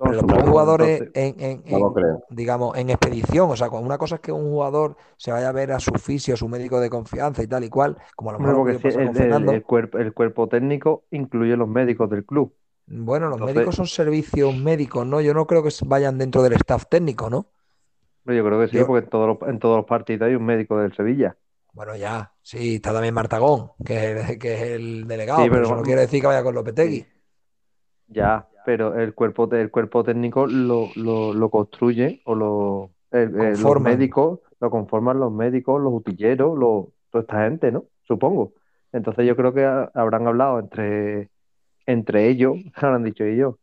Pero los propios jugadores en, en, en digamos, en expedición, o sea, una cosa es que un jugador se vaya a ver a su fisio, a su médico de confianza y tal y cual, como a lo mejor no, el, el, el, cuerpo, el cuerpo técnico incluye los médicos del club. Bueno, los Entonces, médicos son servicios médicos, ¿no? Yo no creo que vayan dentro del staff técnico, ¿no? Yo creo que sí, Yo... porque en todos, los, en todos los partidos hay un médico del Sevilla. Bueno, ya, sí, está también Martagón, que es, que es el delegado, sí, pero, pero eso no quiere decir que vaya con Lopetegui. Ya, pero el cuerpo, el cuerpo técnico lo, lo, lo construye o lo, el, el, los médicos, lo conforman los médicos, los utilleros, lo, toda esta gente, ¿no? Supongo. Entonces yo creo que habrán hablado entre, entre ellos, habrán dicho ellos,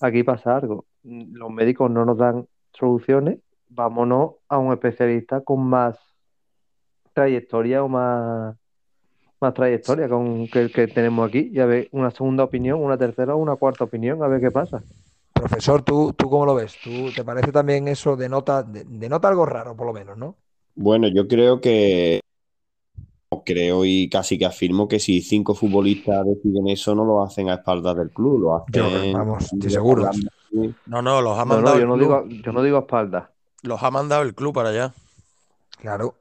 aquí pasa algo, los médicos no nos dan soluciones, vámonos a un especialista con más trayectoria o más, más trayectoria con que el que tenemos aquí y a ver una segunda opinión, una tercera o una cuarta opinión, a ver qué pasa. Profesor, ¿tú, tú cómo lo ves? ¿Tú, ¿Te parece también eso de nota, de, de nota algo raro, por lo menos, no? Bueno, yo creo que creo y casi que afirmo que si cinco futbolistas deciden eso, no lo hacen a espaldas del club, lo hacen. Yo, vamos, estoy seguro. No, no, los ha mandado. No, no, yo, no digo, yo no digo a espaldas. Los ha mandado el club para allá. Claro.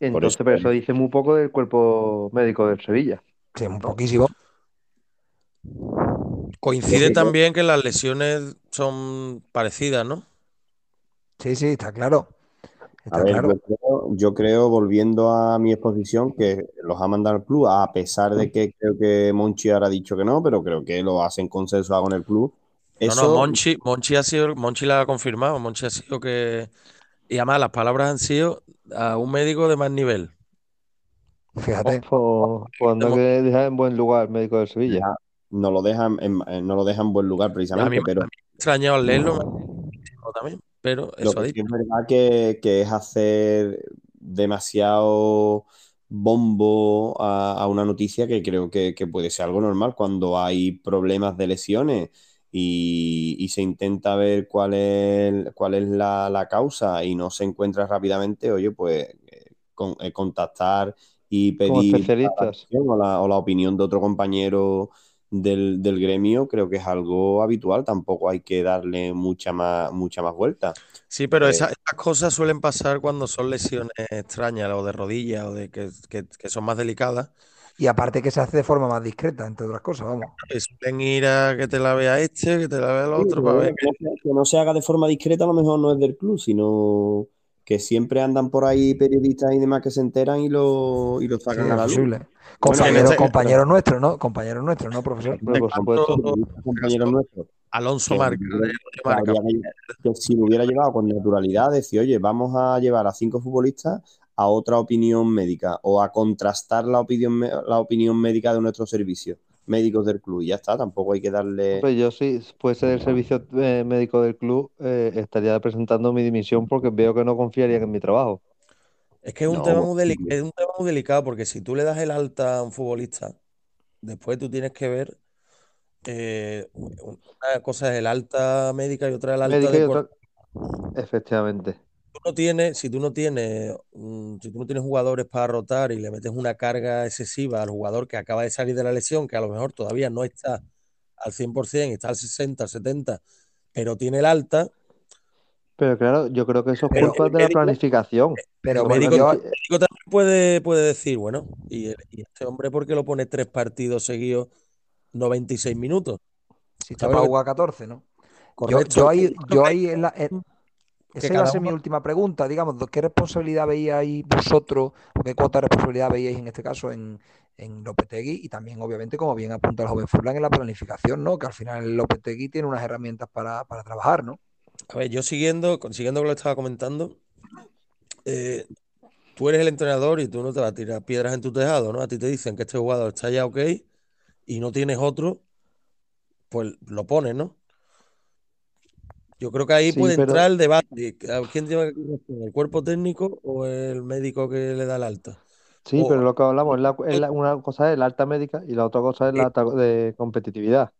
Entonces, eso, pero eso dice muy poco del cuerpo médico del Sevilla. Sí, un poquísimo. Coincide también que las lesiones son parecidas, ¿no? Sí, sí, está claro. Está a ver, claro. Yo, creo, yo, creo, volviendo a mi exposición, que los ha mandado al club, a pesar de que creo que Monchi ahora ha dicho que no, pero creo que lo hacen consensuado con el club. Eso... No, no, Monchi, Monchi ha sido, Monchi la ha confirmado, Monchi ha sido que. Y además las palabras han sido a un médico de más nivel. Fíjate. Ojo, cuando que dejar en buen lugar el médico de Sevilla. Ya, no lo dejan en, no lo dejan en buen lugar precisamente, a mí, pero. A mí me extrañó al leerlo también, pero eso lo que es verdad que, que, es hacer demasiado bombo a, a una noticia que creo que, que, puede ser algo normal cuando hay problemas de lesiones y, y, se intenta ver cuál es, cuál es la, la, causa y no se encuentra rápidamente, oye, pues eh, con, eh, contactar y pedir la o, la, o la, opinión de otro compañero del, del, gremio, creo que es algo habitual, tampoco hay que darle mucha más, mucha más vuelta. Sí, pero eh, esas, esas, cosas suelen pasar cuando son lesiones extrañas o de rodillas o de que, que, que son más delicadas y aparte que se hace de forma más discreta, entre otras cosas, vamos. Suelen ir a que te la vea este, que te la vea el otro, sí, para ver. Que... que no se haga de forma discreta, a lo mejor no es del club, sino que siempre andan por ahí periodistas y demás que se enteran y lo, y lo sacan sí, a la luz. Bueno, este... compañero nuestros, ¿no? Compañeros nuestros, ¿no, profesor? Por supuesto, compañeros nuestros. Alonso Marca. Que, que si lo hubiera llevado con naturalidad, decir, oye, vamos a llevar a cinco futbolistas a otra opinión médica o a contrastar la opinión, la opinión médica de nuestro servicio médicos del club. Y ya está, tampoco hay que darle. Pues yo si fuese del servicio eh, médico del club, eh, estaría presentando mi dimisión porque veo que no confiarían en mi trabajo. Es que es un, no, tema muy es un tema muy delicado porque si tú le das el alta a un futbolista, después tú tienes que ver. Eh, una cosa es el alta médica y otra es el alta. Médica de... otra... Efectivamente tú no tienes, si tú no tienes, um, si tú no tienes jugadores para rotar y le metes una carga excesiva al jugador que acaba de salir de la lesión, que a lo mejor todavía no está al 100%, está al 60, 70, pero tiene el alta, Pero claro, yo creo que eso es Pero culpa de la planificación. Pero el médico, yo- el médico también puede, puede decir, bueno, ¿y, este hombre por qué lo pone tres partidos seguidos 96 minutos? si está ¿sabes para jugar 14, ¿no? Yo, Correcto. yo ahí, yo ahí en la- en- esa iba a ser mi última pregunta, digamos, ¿qué responsabilidad veíais vosotros, o qué cuota de responsabilidad veíais en este caso en, en Lopetegui y también, obviamente, como bien apunta el joven Furlan, en la planificación, ¿no? Que al final Lopetegui tiene unas herramientas para, para trabajar, ¿no? A ver, yo siguiendo, con- siguiendo lo que estaba comentando, eh, tú eres el entrenador y tú no te vas a tirar piedras en tu tejado, ¿no? A ti te dicen que este jugador está ya ok y no tienes otro, pues lo pones, ¿no? Yo creo que ahí Sí, puede pero- entrar el debate. ¿A ¿Quién tiene que? ¿El cuerpo técnico o el médico que le da el alta? Sí, O- pero lo que hablamos es, la- es la- una cosa es la alta médica y la otra cosa es la alta de competitividad.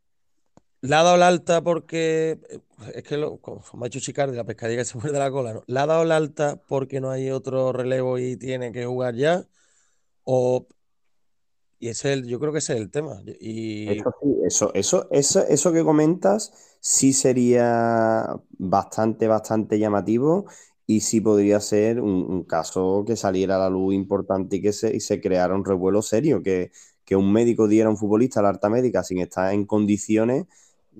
Le ha dado el alta porque eh, es que lo, como me ha dicho Chicardi, la pescadilla que se muerde la cola, ¿no? ¿Le ha dado el alta porque no hay otro relevo y tiene que jugar ya? O y ese es el, yo creo que ese es el tema. Y Eso, sí, eso, eso, eso, eso que comentas sí sería bastante, bastante llamativo y sí podría ser un, un caso que saliera a la luz importante y que se, y se creara un revuelo serio, que, que un médico diera a un futbolista la alta médica sin estar en condiciones,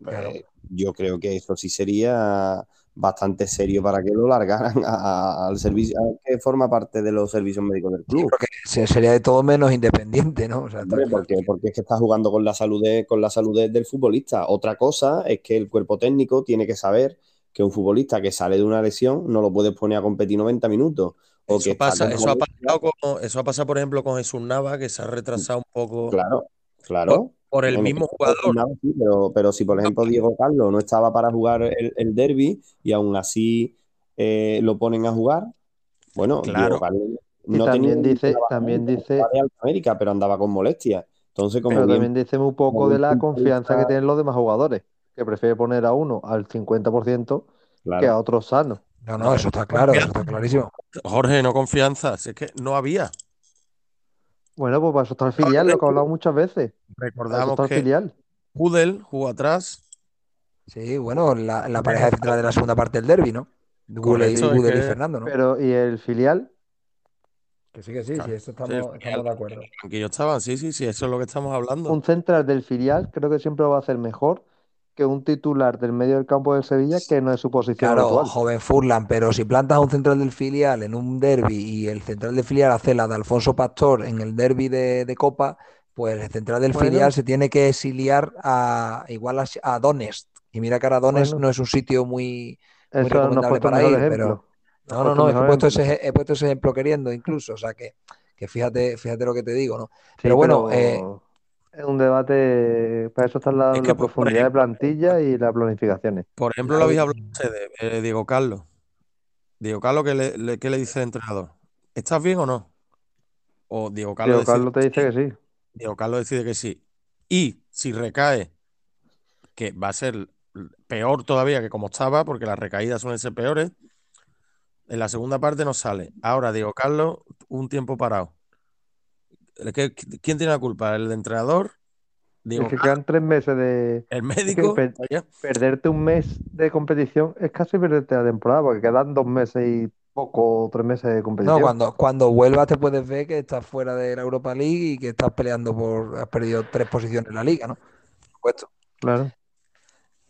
Claro. eh, yo creo que eso sí sería bastante serio para que lo largaran a- a- al servicio, a que forma parte de los servicios médicos del Sí, club. porque se- sería de todo menos independiente, ¿no? O sea, está Hombre, porque, porque es que está jugando con la salud, de- con la salud de- del futbolista. Otra cosa es que el cuerpo técnico tiene que saber que un futbolista que sale de una lesión no lo puedes poner a competir 90 minutos. O eso pasa, eso ha pasado con, eso ha pasado, por ejemplo, con Jesús Nava, que se ha retrasado un poco Claro, claro. Por el mismo jugador. nada, sí, pero, pero si, por ejemplo, Diego Carlos no estaba para jugar el, el derby y aún así eh, lo ponen a jugar, bueno, Claro. Diego Carlos Y no tenía también dice, también dice, de América, pero andaba con molestias. Entonces, como pero bien también dice muy poco de la confianza que tienen los demás jugadores, que prefiere poner a uno al 50% que a claro, otro sano. No, no, eso está claro, eso está clarísimo. Jorge, no confianza, si es que no había. Bueno, pues para eso está el filial, lo que he hablado muchas veces. Recordamos está el que filial. Pudel jugó atrás. Sí, bueno, la, la pareja central de la segunda parte del derby, ¿no? Gullit y, y Fernando, ¿no? Pero, ¿y el filial? Que sí, que sí, Claro. sí, eso Sí, estamos, de acuerdo. Banquillo estaban, sí, sí, sí, eso es lo que estamos hablando. Un central del filial creo que siempre va a ser mejor que un titular del medio del campo del Sevilla que no es su posición Claro, joven Furlan, pero si plantas un central del filial en un derby y el central del filial hace la de Alfonso Pastor en el derby de, de Copa, pues el central del Bueno. filial se tiene que exiliar a igual a, a Donetsk. Y mira que ahora Donetsk Bueno. no es un sitio muy, Eso recomendable para ir, pero No no, no, he puesto, ese, he puesto ese ejemplo queriendo incluso, o sea que, que fíjate, fíjate lo que te digo, ¿no? Sí, Pero bueno, pero es un debate, para eso está la, Es que, la por- por profundidad de plantilla y las planificaciones. Por ejemplo, lo habéis hablado ustedes, eh, Diego Carlos. Diego Carlos, ¿qué le, le- qué le dice el entrenador? ¿Estás bien o no? O Diego Carlos Diego decide Carlos te dice que sí. Diego Carlos decide que sí. Y si recae, que va a ser peor todavía que como estaba, porque las recaídas suelen ser peores, en la segunda parte no sale. Ahora, Diego Carlos, un tiempo parado. ¿Qué- ¿Quién tiene la culpa? ¿El entrenador? Es que Carlos, quedan tres meses de ¿El médico? per- perderte un mes de competición, es casi perderte la temporada, porque quedan dos meses y poco, tres meses de No, competición. cuando, cuando vuelvas te puedes ver que estás fuera de la Europa League y que estás peleando por, has perdido tres posiciones en la liga, ¿no? Por supuesto. Claro.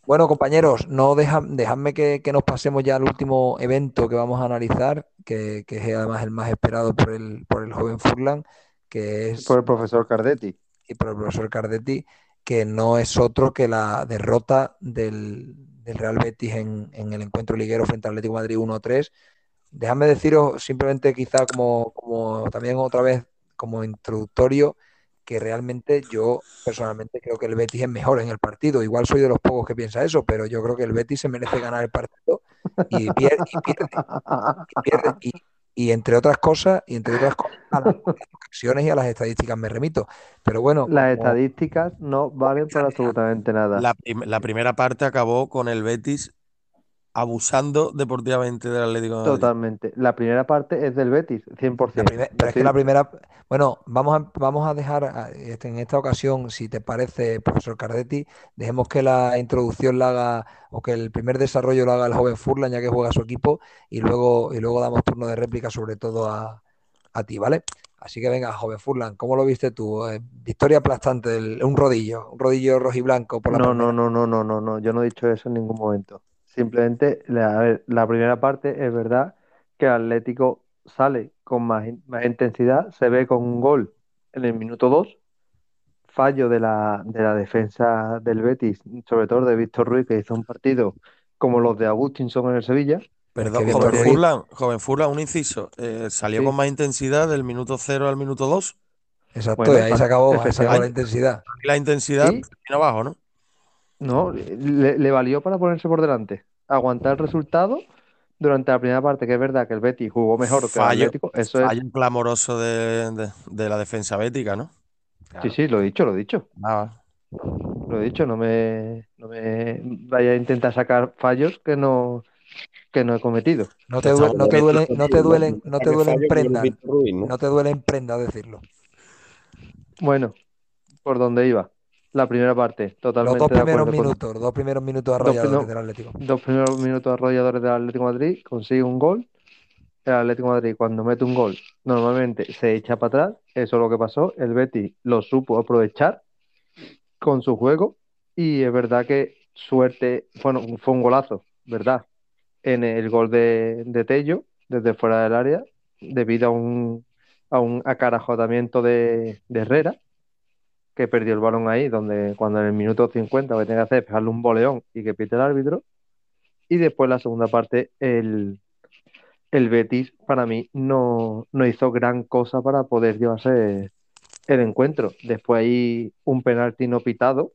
Bueno, compañeros, no deja- dejadme que, que nos pasemos ya al último evento que vamos a analizar, que, que es además el más esperado por el, por el joven Furlan, que es Por el profesor Cardetti. y por el profesor Cardetti, que no es otro que la derrota del, del Real Betis en, en el encuentro liguero frente al Atlético de Madrid 1-3. Dejadme deciros simplemente quizá como, como también otra vez como introductorio que realmente yo personalmente creo que el Betis es mejor en el partido. Igual soy de los pocos que piensa eso, pero yo creo que el Betis se merece ganar el partido y pierde, y pierde, y pierde. Y, y entre otras cosas, y entre otras cosas, a las acciones y a las estadísticas me remito. Pero bueno, Las como- estadísticas no valen para absolutamente nada. La, prim- la primera parte acabó con el Betis abusando deportivamente del Atlético de Madrid. Totalmente. La primera parte es del Betis, 100%. La primer- pero es que la primera, bueno, vamos a, vamos a dejar a- este, en esta ocasión, si te parece, profesor Cardetti, dejemos que la introducción la haga o que el primer desarrollo lo haga el joven Furlan, ya que juega su equipo, y luego, y luego damos turno de réplica sobre todo a, a ti, ¿vale? Así que venga, joven Furlan, ¿cómo lo viste tú? Eh, victoria aplastante, un rodillo, un rodillo rojiblanco por la No, no, no, no, no, no, no, yo no he dicho eso en ningún momento. Simplemente, la, a ver, la primera parte es verdad que el Atlético sale con más, in- más intensidad, se ve con un gol en el minuto 2, fallo de la, de la defensa del Betis, sobre todo de Víctor Ruiz, que hizo un partido como los de Agustinson en el Sevilla. Perdón, que joven Furlan, joven Furlan, un inciso. Eh, salió Sí. con más intensidad del minuto 0 al minuto 2. Exacto, Bueno, y ahí se acabó, se acabó la intensidad. Y la intensidad Sí. abajo, ¿no? No, le, le valió para ponerse por delante, aguantar el resultado durante la primera parte, que es verdad que el Betis jugó mejor que el Fallo, Atlético, eso es, fallo clamoroso de, de- de la defensa bética, ¿no? sí, sí, lo he dicho, lo he dicho. Ah, Lo he dicho, no me, no me vaya a intentar sacar fallos que no, que no he cometido. No te, Estamos due- no te duelen, no te duelen, no te duelen fallo prendas, ¿no? no te duelen prendas decirlo. Bueno, por donde iba. La primera parte, Los totalmente dos de primeros con minutos, los dos primeros minutos Dos arrolladores primeros- del Atlético. dos primeros minutos arrolladores del Atlético de Madrid, consigue un gol. El Atlético de Madrid, cuando mete un gol, normalmente se echa para atrás. Eso es lo que pasó. El Betis lo supo aprovechar con su juego. Y es verdad que suerte, bueno, fue un golazo, ¿verdad? En el gol de, de Tello, desde fuera del área, debido a un, a un acarajotamiento de, de Herrera, que perdió el balón ahí, donde cuando en el minuto 50 lo que tiene que hacer es pegarle un boleón y que pite el árbitro. Y después la segunda parte, el, el Betis para mí no, no hizo gran cosa para poder llevarse el encuentro. Después hay un penalti no pitado,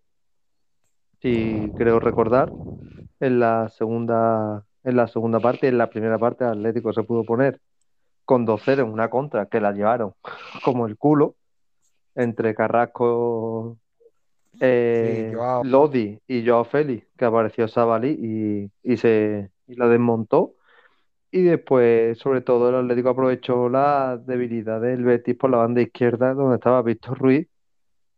si creo recordar, en la segunda, en la segunda parte, en la primera parte Atlético se pudo poner con 2-0 en una contra que la llevaron como el culo entre Carrasco, eh, Sí, Joao. Lodi y Joao Félix, que apareció Sabalí y, y se y la desmontó. Y después, sobre todo, el Atlético aprovechó la debilidad del Betis por la banda izquierda, donde estaba Víctor Ruiz,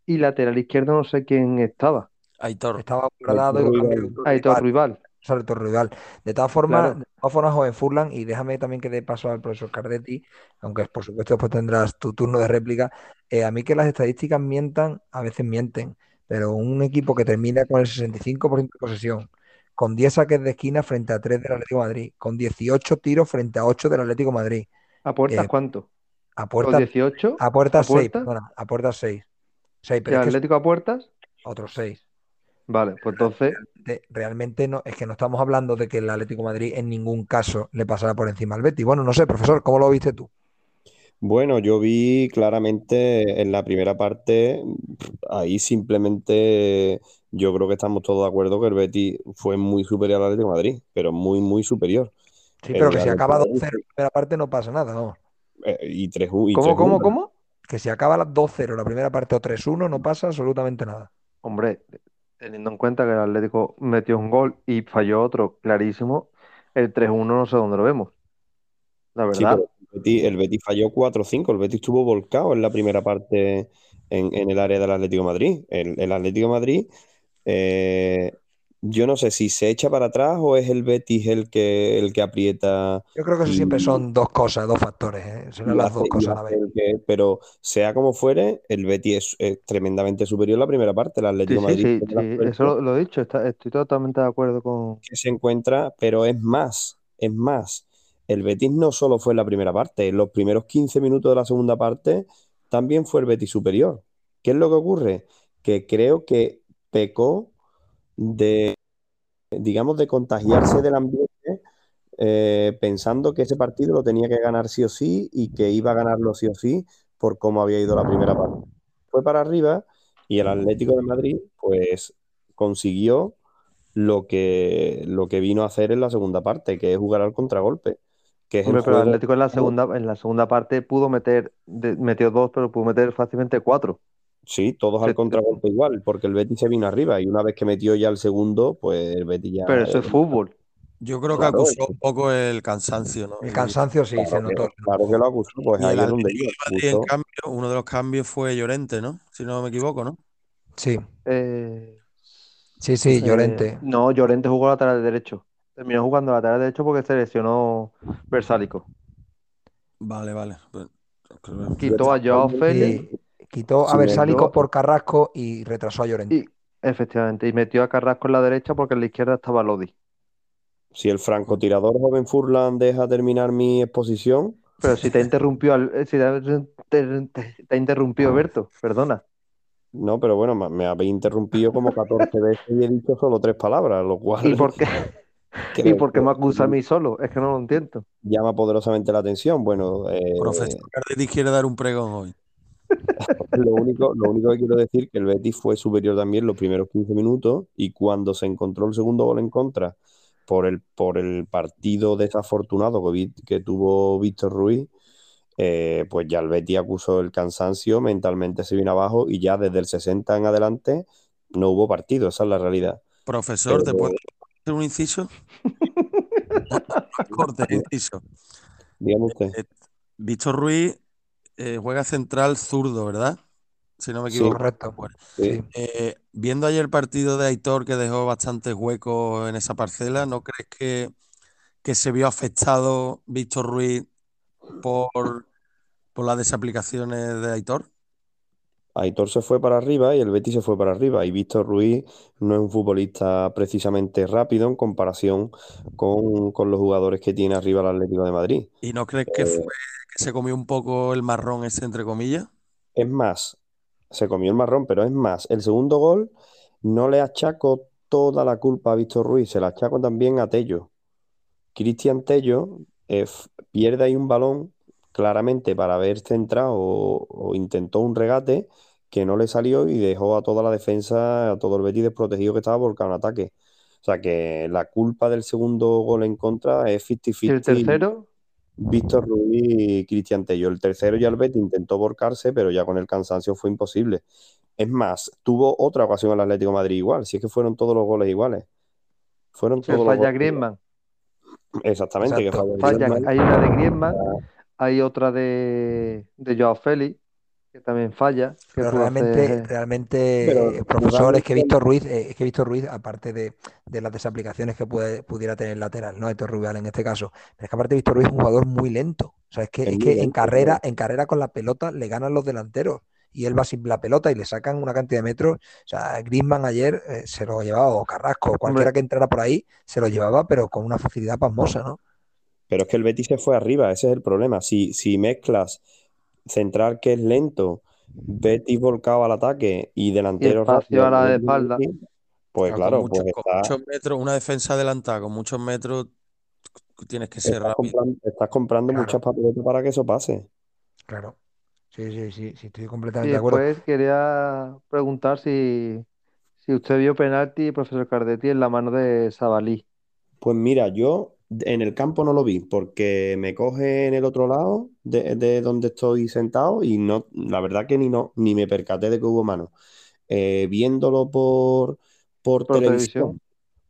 y lateral izquierdo no sé quién estaba. Aitor. Estaba guardado y Aitor rival, Rival. Sobre todo rival. De todas formas, Claro. de todas formas, joven Furlan, y déjame también que dé paso al profesor Cardetti, aunque por supuesto después tendrás tu turno de réplica. Eh, a mí que las estadísticas mientan, a veces mienten, pero un equipo que termina con el 65% de posesión, con 10 saques de esquina frente a 3 del Atlético de Madrid, con 18 tiros frente a 8 del Atlético de Madrid, ¿A puertas Eh, cuánto? a ¿Los puertas 18? a puertas ¿A 6, puertas? perdona, a puertas 6. 6, ¿Y es que Atlético a puertas? otros 6. Vale, pues entonces, realmente no, es que no estamos hablando de que el Atlético de Madrid en ningún caso le pasara por encima al Betis. Bueno, no sé, profesor, ¿cómo lo viste tú? Bueno, yo vi claramente en la primera parte, ahí simplemente yo creo que estamos todos de acuerdo que el Betis fue muy superior al Atlético de Madrid, pero muy, muy superior. Sí, pero El que si acaba de Madrid 2-0 en la primera parte no pasa nada, vamos. eh, y 3 y ¿cómo, 3-1. cómo, cómo? Que si acaba las 2-0 la primera parte o 3-1 no pasa absolutamente nada. Hombre, teniendo en cuenta que el Atlético metió un gol y falló otro clarísimo, el 3-1 no sé dónde lo vemos. La verdad, el Betis, el Betis falló 4-5, el Betis estuvo volcado en la primera parte en, en el área del Atlético de Madrid. El, el Atlético de Madrid, eh, yo no sé si se echa para atrás o es el Betis el que, el que aprieta Yo creo que eso y, siempre son dos cosas, dos factores, ¿eh? Serán las dos cosas a la vez. que, pero sea como fuere, el Betis es, es tremendamente superior en la primera parte. El Atlético de sí, Madrid sí, sí, eso lo, lo he dicho, está- estoy totalmente de acuerdo con... que se encuentra, pero es más, es más. El Betis no solo fue en la primera parte, en los primeros 15 minutos de la segunda parte también fue el Betis superior. ¿Qué es lo que ocurre? Que creo que pecó de, digamos, de contagiarse del ambiente eh, pensando que ese partido lo tenía que ganar sí o sí y que iba a ganarlo sí o sí por cómo había ido la primera parte. Fue para arriba y el Atlético de Madrid pues consiguió lo que, lo que vino a hacer en la segunda parte, que es jugar al contragolpe, que es el pero el. Atlético en la segunda, en la segunda parte pudo meter, de- metió dos, pero pudo meter fácilmente cuatro. Sí, todos al contragolpe igual, porque el Betis se vino arriba y una vez que metió ya el segundo, pues el Betis ya... Pero eso es fútbol. Yo creo que acusó es un poco el cansancio, ¿no? El cansancio sí, se Claro que, notó. claro que lo acusó, pues ahí el es donde en cambio, uno de los cambios fue Llorente, ¿no? Si no me equivoco, ¿no? Sí, Eh, sí, sí, eh, Llorente. no, Llorente jugó lateral derecho. Terminó jugando lateral derecho porque se lesionó Versálico. Vale, vale. Pues, creo- Quitó a Joao Félix Y quitó a Versálico por Carrasco y retrasó a Llorente. y efectivamente, y metió a Carrasco en la derecha porque en la izquierda estaba Lodi. Si el francotirador joven Furlan deja terminar mi exposición, Pero si te interrumpió, al- eh, si te, te- te- te interrumpió Berto, perdona. no, pero bueno, me- me habéis interrumpido como 14 veces y he dicho solo tres palabras, lo cual ¿Y por qué, y por qué me acusa a mí solo? Es que no lo entiendo. llama poderosamente la atención. Bueno, eh, Profesor Cardetti quiere dar un pregón hoy. lo único, lo único que quiero decir que el Betis fue superior también los primeros 15 minutos y cuando se encontró el segundo gol en contra por el, por el partido desafortunado que, vi- que tuvo Víctor Ruiz, eh, pues ya el Betis acusó el cansancio, mentalmente se vino abajo y ya desde el 60 en adelante no hubo partido, esa es la realidad. Profesor, ¿te Pero- puedo hacer un inciso? Corte, inciso. Dígame usted. Eh, Víctor Ruiz eh, juega central zurdo, ¿verdad? Si no me Sí. equivoco. Correcto. Bueno, Sí. Sí. eh, viendo ayer el partido de Aitor que dejó bastantes huecos en esa parcela, ¿no crees que, que se vio afectado Víctor Ruiz por, por las desaplicaciones de Aitor? Aitor se fue para arriba y el Betis se fue para arriba. Y Víctor Ruiz no es un futbolista precisamente rápido en comparación con, con los jugadores que tiene arriba el Atlético de Madrid. ¿Y no crees que Eh, fue se comió un poco el marrón ese, entre comillas? Es más, se comió el marrón, pero es más, el segundo gol no le achaco toda la culpa a Víctor Ruiz, se la achaco también a Tello. Cristian Tello eh, f- pierde ahí un balón claramente para haber centrado o, o intentó un regate que no le salió y dejó a toda la defensa, a todo el Betis desprotegido que estaba por cada ataque. O sea que la culpa del segundo gol en contra es ¿Y el 50-50 tercero? Víctor Ruiz y Cristian Tello. El tercero ya el Betis intentó borcarse, pero ya con el cansancio fue imposible. Es más, tuvo otra ocasión el Atlético de Madrid igual, si es que fueron todos los goles iguales. Fueron todos los goles Griezmann. Exactamente, que falla Falla, Griezmann. hay una de Griezmann, hay otra de, de Joao Félix, que también falla. Que Pero realmente, realmente, Pero eh, profesor, es que realmente- Víctor Ruiz, eh, es que Víctor Ruiz, aparte de, de las desaplicaciones que puede, pudiera tener lateral, ¿no? Héctor Rubial en este caso, pero es que aparte Víctor Ruiz es un jugador muy lento. O sea, es que, Es que en carrera, en carrera con la pelota le ganan los delanteros. Y él va sin la pelota y le sacan una cantidad de metros. O sea, Griezmann ayer eh, se lo llevaba, o Carrasco, o cualquiera Hombre. que entrara por ahí, se lo llevaba, pero con una facilidad pasmosa, ¿no? Pero es que el Betis se fue arriba, ese es el problema. Si, si mezclas central que es lento, Betis volcado al ataque y delantero espacio rápido a la el espalda. Pues claro, mucho- pues está- muchos metros, una defensa adelantada con muchos metros, tienes que ser estás rápido. comprando, estás comprando Claro. muchas papeletas para que eso pase. Claro. Sí, sí, sí, sí, estoy Y completamente de acuerdo. después quería preguntar si, si usted vio penalti, profesor Cardetti, en la mano de Sabalí. Pues mira, yo en el campo no lo vi porque me coge en el otro lado de, de donde estoy sentado y no, la verdad que ni no, ni me percaté de que hubo mano. Eh, viéndolo por, por Por televisión, televisión.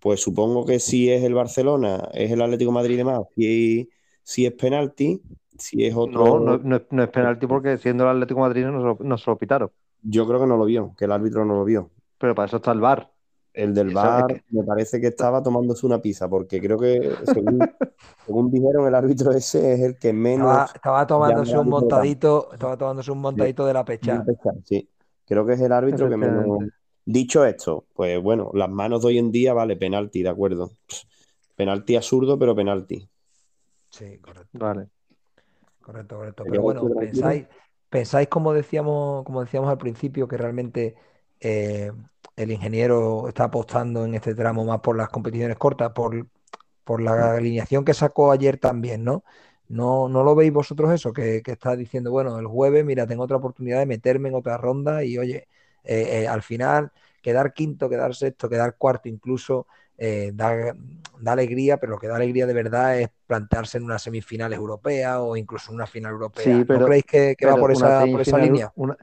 pues supongo que si es el Barcelona, es el Atlético de Madrid y demás, si, si es penalti, si es otro, No, no, no es, no es penalti porque siendo el Atlético de Madrid no, se lo- no se lo pitaron. yo creo que no lo vio, que el árbitro no lo vio. Pero para eso está el VAR. El del que- me parece que estaba tomándose una pizza, porque creo que, según, según dijeron, el árbitro ese es el que menos Estaba, estaba tomándose un montadito, estaba tomándose un montadito de la pecha. Sí, creo que es el árbitro que menos. Dicho esto, pues bueno, las manos de hoy en día, vale, penalti, de acuerdo. Penalti absurdo, pero penalti. Sí, correcto. Vale. Correcto, correcto. ¿Te Pero bueno, pensáis, pensáis como decíamos, como decíamos al principio, que realmente eh, el ingeniero está apostando en este tramo más por las competiciones cortas, por, por la alineación que sacó ayer también, ¿no? ¿No, no lo veis vosotros eso? Que, que está diciendo, bueno, el jueves, mira, tengo otra oportunidad de meterme en otra ronda y oye, eh, eh, al final quedar quinto, quedar sexto, quedar cuarto incluso, eh, da, da alegría, pero lo que da alegría de verdad es plantearse en unas semifinales europeas o incluso en una final europea. Sí, pero- ¿No creéis que, que va por esa, por esa línea? Una,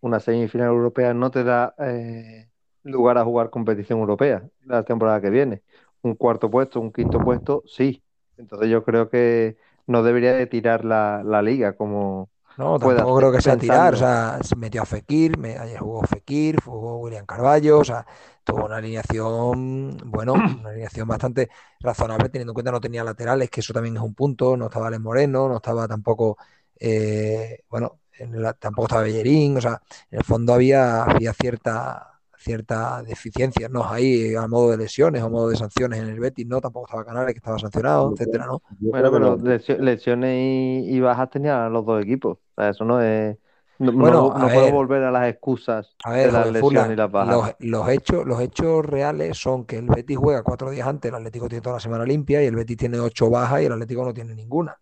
una semifinal europea no te da eh, lugar a jugar competición europea la temporada que viene. un cuarto puesto, un quinto puesto, sí. Entonces yo creo que no debería de tirar la, la liga como No, tampoco creo que sea tirar, o sea, se metió a Fekir, me- ayer jugó Fekir, jugó William Carballo, o sea, tuvo una alineación, bueno, una alineación bastante razonable, teniendo en cuenta no tenía laterales, que eso también es un punto, no estaba Alex Moreno, no estaba tampoco, eh, bueno, en la- tampoco estaba Bellerín, o sea, en el fondo había, había cierta, cierta deficiencia, ¿no? Ahí a modo de lesiones o a modo de sanciones en el Betis, ¿no? Tampoco estaba Canales, que estaba sancionado, etcétera, ¿no? Bueno, pero lesiones y, y bajas tenían los dos equipos. O sea, eso no es. No, Bueno, no, ver, volver a las excusas A de las lesiones y las bajas. los, los hechos, los hechos reales son que el Betis juega cuatro días antes, el Atlético tiene toda la semana limpia y el Betis tiene ocho bajas y el Atlético no tiene ninguna.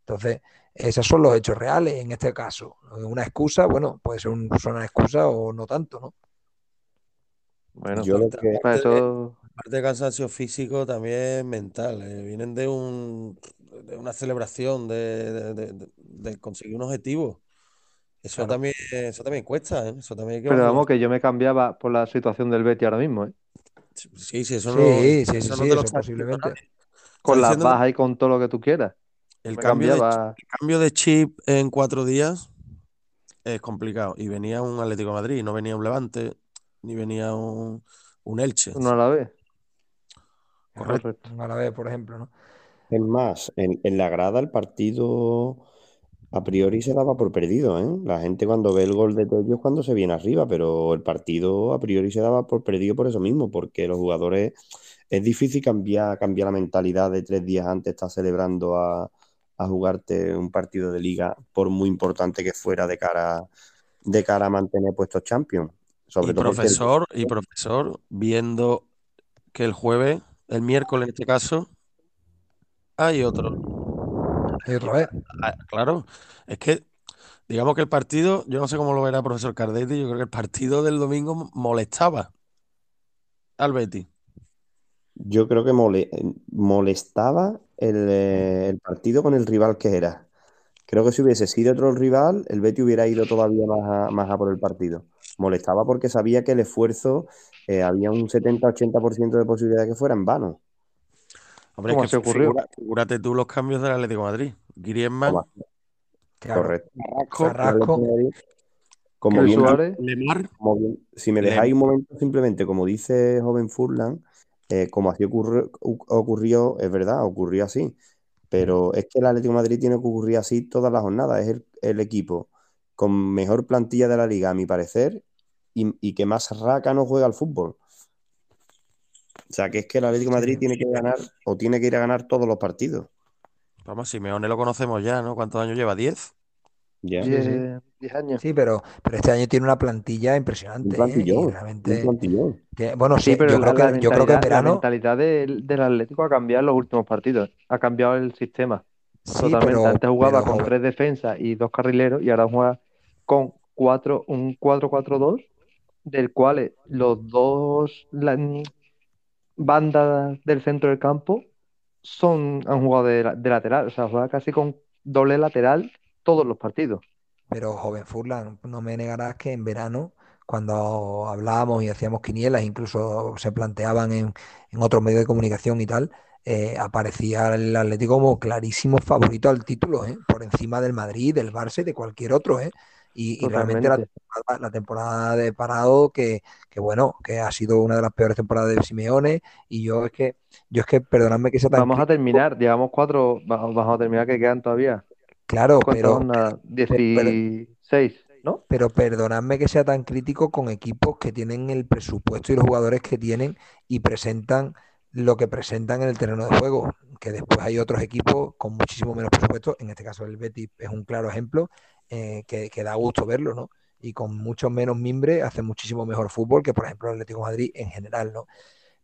Entonces, esos son los hechos reales en este caso. Una excusa, bueno, puede ser un- una excusa o no tanto, ¿no? Bueno, Yo lo que, para aparte de, eso. aparte de cansancio físico, también mental. eh, Vienen de un, de una celebración, de, de- de- de- de conseguir un objetivo. Eso Claro. también, eso también cuesta, ¿eh? Eso también hay que Pero vamos, que yo me cambiaba por la situación del Betis ahora mismo, ¿eh? Sí, sí, eso no, Sí, sí, sí, eso no sí, te lo eso está diciendo posiblemente. nadie. Está Con las diciendo bajas y con todo lo que tú quieras. el Me cambio de, chi- cambiaba. el cambio de chip en cuatro días es complicado. Y venía un Atlético de Madrid, no venía un Levante, ni venía un, un Elche. Uno a la vez. Correcto. Correcto. Un Alavés, por ejemplo, ¿no? es más, en, en la grada el partido a priori se daba por perdido, ¿eh? La gente cuando ve el gol de Tello es cuando se viene arriba, pero el partido a priori se daba por perdido por eso mismo, porque los jugadores es difícil cambiar, cambiar la mentalidad de tres días antes estar celebrando a, a jugarte un partido de liga, por muy importante que fuera de cara, de cara a mantener puestos Champions. Sobre Y todo porque el profesor, y profesor, viendo que el jueves, el miércoles en este caso, hay otro. Vez. Ah, Claro, es que digamos que el partido, yo no sé cómo lo verá el profesor Cardetti, yo creo que el partido del domingo molestaba al Betis. Yo creo que mole- molestaba el, eh, el partido con el rival que era. Creo que si hubiese sido otro rival, el Betis hubiera ido todavía más a, más a por el partido. Molestaba porque sabía que el esfuerzo eh, había un 70-80% de posibilidad de que fuera en vano. Hombre, es ¿Cómo que se ocurrió? figura- figúrate tú los cambios del Atlético de Madrid. Griezmann, Claro. correcto. Carrasco, Carrasco. como bien. Lemar, como bien- si me dejáis un momento, simplemente, como dice joven Furlan, eh, como así ocurrió, ocurrió, es verdad, ocurrió así. Pero es que el Atlético Madrid tiene que ocurrir así todas las jornadas. Es el, el equipo con mejor plantilla de la liga, a mi parecer, y, y, que más raca no juega al fútbol. O sea, que es que el Atlético Madrid tiene que ganar o tiene que ir a ganar todos los partidos. Vamos, Simeone lo conocemos ya, ¿no? ¿Cuántos años lleva? ¿10? Ya. Yeah. Eh, yeah años. Sí, pero, pero este año tiene una plantilla impresionante. Un ¿eh? plantillón, realmente... bueno, sí, pero yo, creo que, yo creo que verano... La mentalidad del, del Atlético ha cambiado en los últimos partidos. Ha cambiado el sistema. Totalmente. Antes jugaba con tres defensas y dos carrileros y ahora juega con cuatro, un 4-4-2, del cual los dos mm, bandas del centro del campo son, han jugado de, de lateral. O sea, juega casi con doble lateral todos los partidos pero joven Furlan, no me negarás que en verano, cuando hablábamos y hacíamos quinielas, incluso se planteaban en, en otros medios de comunicación y tal, eh, aparecía el Atlético como clarísimo favorito al título, ¿eh? Por encima del Madrid, del Barça y de cualquier otro, ¿eh? Y, y realmente la temporada, la temporada de parado que, que bueno, que ha sido una de las peores temporadas de Simeone y yo es que, yo es que, perdonadme que sea tan Vamos a terminar, llevamos cuatro, va- vamos a terminar que quedan todavía. Claro, ¿Cuántas pero, jornadas? pero, pero, 16, ¿no? pero perdonadme que sea tan crítico con equipos que tienen el presupuesto y los jugadores que tienen y presentan lo que presentan en el terreno de juego, que después hay otros equipos con muchísimo menos presupuesto, en este caso el Betis es un claro ejemplo, eh, que, que da gusto verlo, ¿no? Y con mucho menos mimbre hace muchísimo mejor fútbol que, por ejemplo, el Atlético de Madrid en general, ¿no?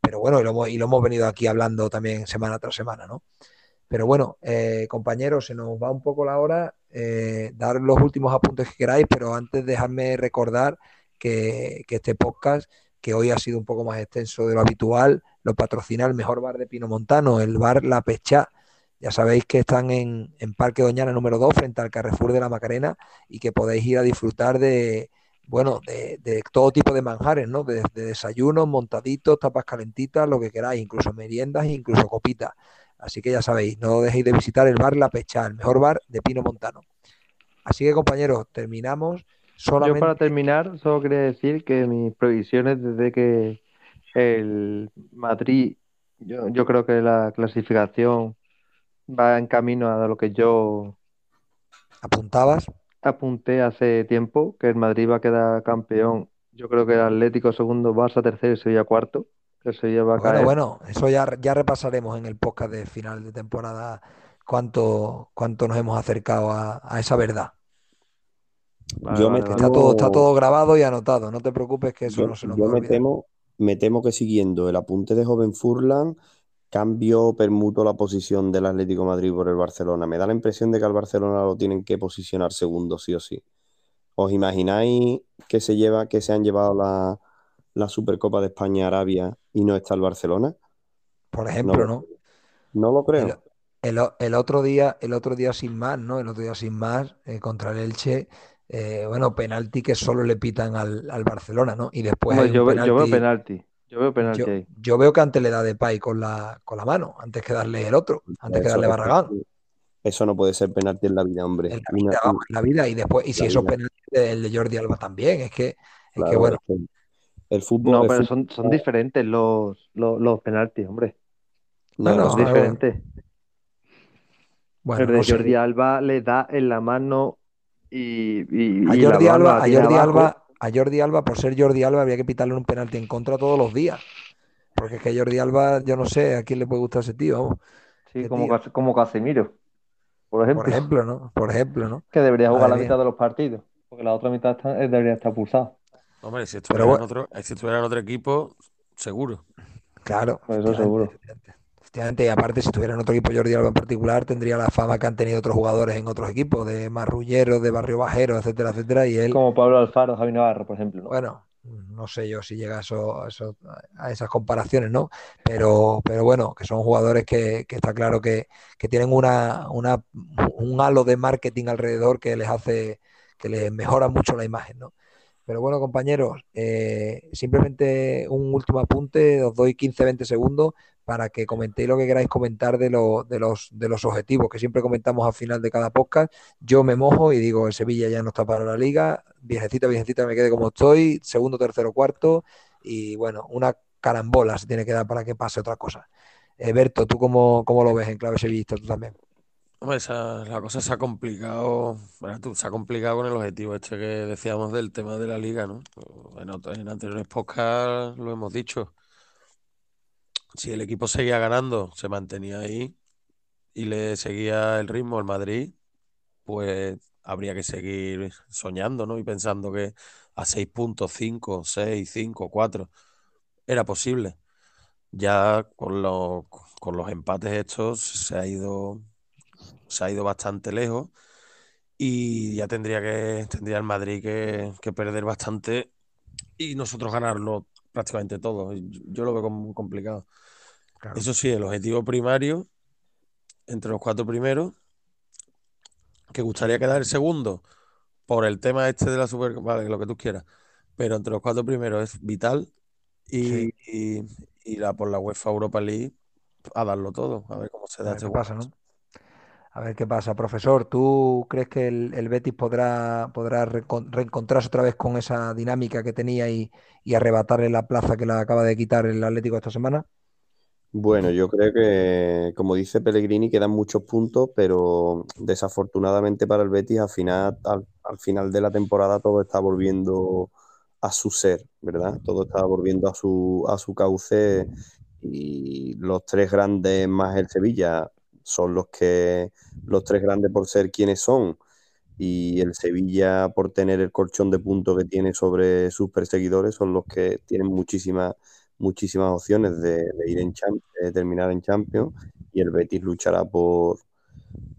Pero bueno, y lo hemos, y lo hemos venido aquí hablando también semana tras semana, ¿no? Pero bueno, eh, compañeros, se nos va un poco la hora. Eh, dar los últimos apuntes que queráis, pero antes dejadme recordar que, este podcast, que hoy ha sido un poco más extenso de lo habitual, lo patrocina el mejor bar de Pino Montano, el bar La Pechá. Ya sabéis que están en, Parque Doñana número 2, frente al Carrefour de la Macarena, y que podéis ir a disfrutar de, bueno, de, todo tipo de manjares, ¿no? De, de desayunos, montaditos, tapas calentitas, lo que queráis, incluso meriendas, incluso copitas. Así que ya sabéis, no dejéis de visitar el bar La Pecha, el mejor bar de Pino Montano. Así que compañeros, terminamos. Solamente... Yo para terminar, solo quería decir que mis previsiones desde que el Madrid, yo, yo creo que la clasificación va en camino a lo que yo apuntabas. Apunté hace tiempo que el Madrid va a quedar campeón. Yo creo que el Atlético segundo, Barça tercero y Sevilla cuarto. Que Sevilla va a bueno, caer. bueno, eso ya, ya repasaremos en el podcast de final de temporada cuánto, cuánto nos hemos acercado a, a esa verdad. Vale, yo me temo... está, todo, está todo grabado y anotado, no te preocupes que eso yo, no se nos yo va a me olvidar. temo, me temo que siguiendo el apunte de Joven Furlan, cambio, permuto la posición del Atlético de Madrid por el Barcelona. Me da la impresión de que al Barcelona lo tienen que posicionar segundo, sí o sí. ¿Os imagináis que se lleva, que se han llevado la, la Supercopa de España Arabia y no está el Barcelona? Por ejemplo, no, ¿no? No lo creo. El, el, el, otro día, el otro día sin más, ¿no? El otro día sin más, eh, contra el Elche, eh, bueno, penalti que solo le pitan al, al Barcelona, ¿no? Y después No, hay un yo, penalti, yo veo penalti. Yo veo penalti yo, ahí. yo veo que antes le da de Pay con la, con la mano, antes que darle el otro, antes que Eso, darle eso, Barragán. eso no puede ser penalti en la vida, hombre. En la vida, vamos, en la vida, y después, y si La esos vida. penaltis el de Jordi Alba también, es que, es claro, que bueno, es que el fútbol, No, el pero fútbol- son, son diferentes los, los, los penaltis, hombre. no, Bueno, no, Son a ver. diferentes. bueno, el de no sé. Jordi Alba le da en la mano y, y, A y Jordi Alba, a Jordi. Alba, a Jordi Alba, por ser Jordi Alba, habría que pitarle un penalti en contra todos los días. Porque es que Jordi Alba, yo no sé a quién le puede gustar ese tío, vamos. Sí, como, tío. Como Casemiro, por ejemplo, Por ejemplo, ¿no? Por ejemplo, ¿no? que debería jugar Madre la mía. mitad de los partidos, porque la otra mitad está- eh, debería estar pulsado. Hombre, si estuviera, en otro, si estuviera en otro equipo, seguro. Claro, Pues eso efectivamente, seguro. efectivamente. Efectivamente, y aparte, si tuviera en otro equipo Jordi Alba en particular, tendría la fama que han tenido otros jugadores en otros equipos, de marrulleros, de barrio bajero, etcétera, etcétera. Y él, Como Pablo Alfaro, Javi Navarro, por ejemplo. ¿no? bueno, no sé yo si llega a, eso, a, eso- a esas comparaciones, ¿no? Pero, pero bueno, que son jugadores que, que está claro que, que tienen una, una- un halo de marketing alrededor que les hace, que les mejora mucho la imagen, ¿no? Pero bueno, compañeros, eh, simplemente un último apunte, os doy 15-20 segundos para que comentéis lo que queráis comentar de, lo- de los, de los objetivos que siempre comentamos al final de cada podcast. Yo me mojo y digo, el Sevilla ya no está para la liga, viejecita, viejecita, me quede como estoy, segundo, tercero, cuarto, y bueno, una carambola se tiene que dar para que pase otra cosa. Eh, Berto, ¿tú cómo, cómo lo ves en clave sevillista? Tú también. Hombre, esa- la cosa se ha complicado, verás tú, se ha complicado con el objetivo este que decíamos del tema de la liga, ¿no? En, en anteriores podcasts lo hemos dicho. Si el equipo seguía ganando, se mantenía ahí y le seguía el ritmo al Madrid, pues habría que seguir soñando, ¿no? Y pensando que a 6 puntos, 5, 6, 5, 4, era posible. Ya con los, con los empates estos se ha ido se ha ido bastante lejos y ya tendría que tendría el Madrid que, que perder bastante y nosotros ganarlo prácticamente todo. Yo lo veo como muy complicado. Claro. Eso sí, el objetivo primario entre los cuatro primeros, que gustaría quedar el segundo por el tema este de la Super, vale, lo que tú quieras, pero entre los cuatro primeros es vital y, Sí. y, y la por la UEFA Europa League a darlo todo, a ver cómo se da este pasa. A ver qué pasa. Profesor, ¿tú crees que el, el Betis podrá, podrá reencontrarse otra vez con esa dinámica que tenía y, y arrebatarle la plaza que le acaba de quitar el Atlético esta semana? Bueno, yo creo que, como dice Pellegrini, quedan muchos puntos, pero desafortunadamente para el Betis, al final, al, al final de la temporada todo está volviendo a su ser, ¿verdad? Todo está volviendo a su, a su cauce y los tres grandes más el Sevilla son los que, los tres grandes por ser quienes son. Y el Sevilla por tener el colchón de puntos que tiene sobre sus perseguidores son los que tienen muchísimas muchísimas opciones de, ir en de terminar en Champions. Y el Betis luchará por,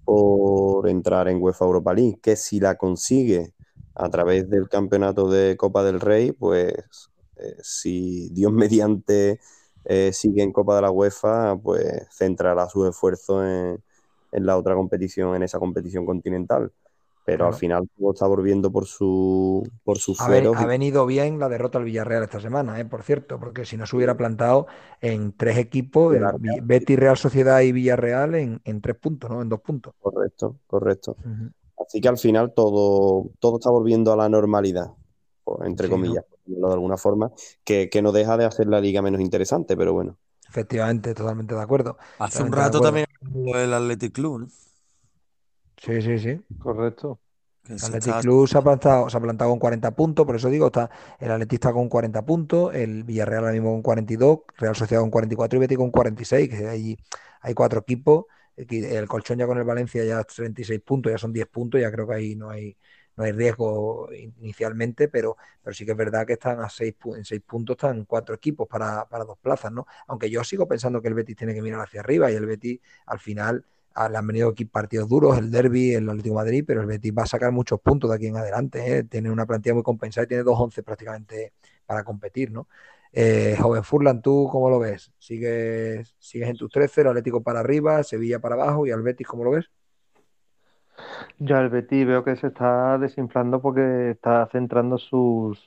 por entrar en UEFA Europa League, que si la consigue a través del campeonato de Copa del Rey, pues eh, si Dios mediante eh, sigue en Copa de la UEFA, pues centrará sus esfuerzos en, en la otra competición, en esa competición continental. pero al final todo está volviendo por su por sus Ha, ven- ha venido bien la derrota al Villarreal esta semana, eh, por cierto, porque si no se hubiera plantado en tres equipos, el Betis, Real Sociedad y Villarreal en, en tres puntos, ¿no? En dos puntos. correcto, correcto. Así que al final todo, todo está volviendo a la normalidad, pues, entre comillas, de alguna forma, que, que no deja de hacer la liga menos interesante, pero bueno. Efectivamente, totalmente de acuerdo. Hace un Totalmente rato también del Athletic Club, ¿no? Sí, sí, sí. Correcto. El Athletic Club se ha plantado, se ha plantado con 40 puntos, por eso digo, está el Atleti está con 40 puntos, el Villarreal ahora mismo con 42, Real Sociedad con 44 y Betis con 46, que hay, hay cuatro equipos, Aquí el Colchón ya con el Valencia ya 36 puntos, ya son 10 puntos, ya creo que ahí no hay, no hay riesgo inicialmente, pero, pero sí que es verdad que están a seis, en 6 puntos, están cuatro equipos para, para dos plazas, ¿no? Aunque yo sigo pensando que el Betis tiene que mirar hacia arriba y el Betis al final le han venido aquí partidos duros, el Derby, el Atlético de Madrid, pero el Betis va a sacar muchos puntos de aquí en adelante. ¿eh? Tiene una plantilla muy compensada y tiene 2-11 prácticamente para competir, ¿no? Eh, joven Furlan, ¿tú cómo lo ves? ¿Sigues, ¿Sigues en tus 13, el Atlético para arriba, Sevilla para abajo y al Betis cómo lo ves? Yo al Betis veo que se está desinflando porque está centrando sus,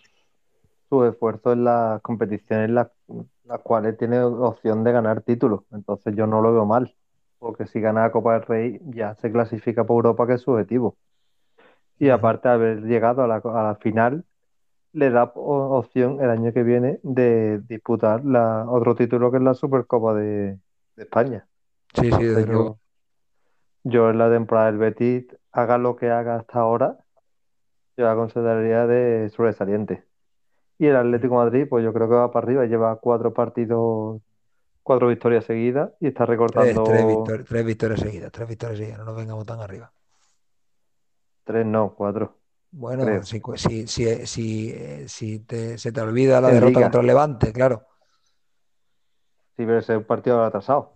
sus esfuerzos en las competiciones en las, las cuales tiene opción de ganar títulos. Entonces yo no lo veo mal, porque si gana la Copa del Rey ya se clasifica por Europa, que es su objetivo. Y aparte de haber llegado a la, a la final, le da opción el año que viene de disputar la, otro título que es la Supercopa de, de España. Sí, sí, desde luego. Yo, en la temporada del Betis, haga lo que haga hasta ahora, yo la consideraría de sobresaliente. Y el Atlético de Madrid, pues yo creo que va para arriba, lleva cuatro partidos, cuatro victorias seguidas y está recortando tres, victor- tres victorias seguidas, tres victorias seguidas, no nos vengamos tan arriba. tres, no, cuatro, Bueno, creo. si, si, si, si, eh, si te- se te olvida la En derrota Liga. contra el Levante, claro. Sí, pero ese partido atrasado.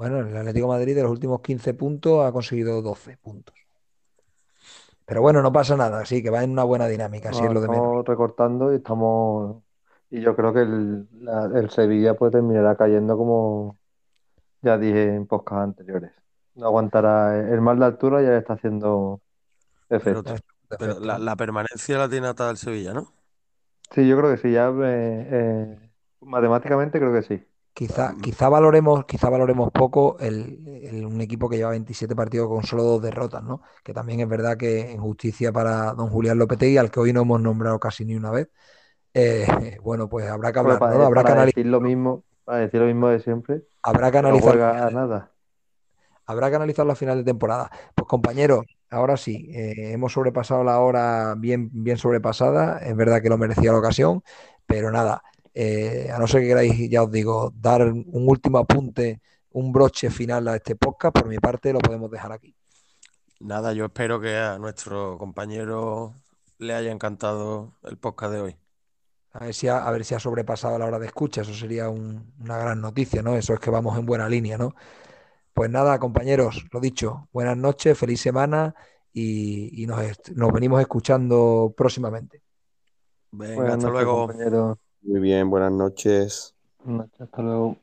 Bueno, el Atlético de Madrid de los últimos 15 puntos ha conseguido 12 puntos. Pero bueno, no pasa nada, sí, que va en una buena dinámica, así No, es lo de menos. estamos recortando y estamos. Y yo creo que el, la- el Sevilla pues terminará cayendo como ya dije en podcast anteriores. No aguantará el mal de altura, ya le está haciendo efecto. Pero la permanencia la tiene atada el Sevilla, ¿no? Sí, yo creo que sí, ya eh, eh, matemáticamente creo que sí. Quizá, quizá valoremos, quizá valoremos poco el, el- un equipo que lleva 27 partidos con solo dos derrotas, ¿no? Que también es verdad que en justicia para don Julián Lopetegui, al que hoy no hemos nombrado casi ni una vez, eh, bueno, pues habrá que ¿no? para, Habrá que para decir lo mismo, para decir lo mismo de siempre, habrá que no analizar a nada. Habrá que analizar la final de temporada. Pues compañeros, ahora sí, eh, hemos sobrepasado la hora bien, bien sobrepasada. Es verdad que lo merecía la ocasión, pero nada, eh, a no ser que queráis, ya os digo, dar un último apunte, un broche final a este podcast, por mi parte lo podemos dejar aquí. Nada, yo espero que a nuestro compañero le haya encantado el podcast de hoy. A ver si ha, a ver si ha sobrepasado la hora de escucha, eso sería un- una gran noticia, ¿no? Eso es que vamos en buena línea, ¿no? Pues nada, compañeros, lo dicho, buenas noches, feliz semana y, y nos, nos venimos escuchando próximamente. Venga, Buenas hasta noches, luego. compañeros. Muy bien, buenas noches. Buenas noches, hasta luego.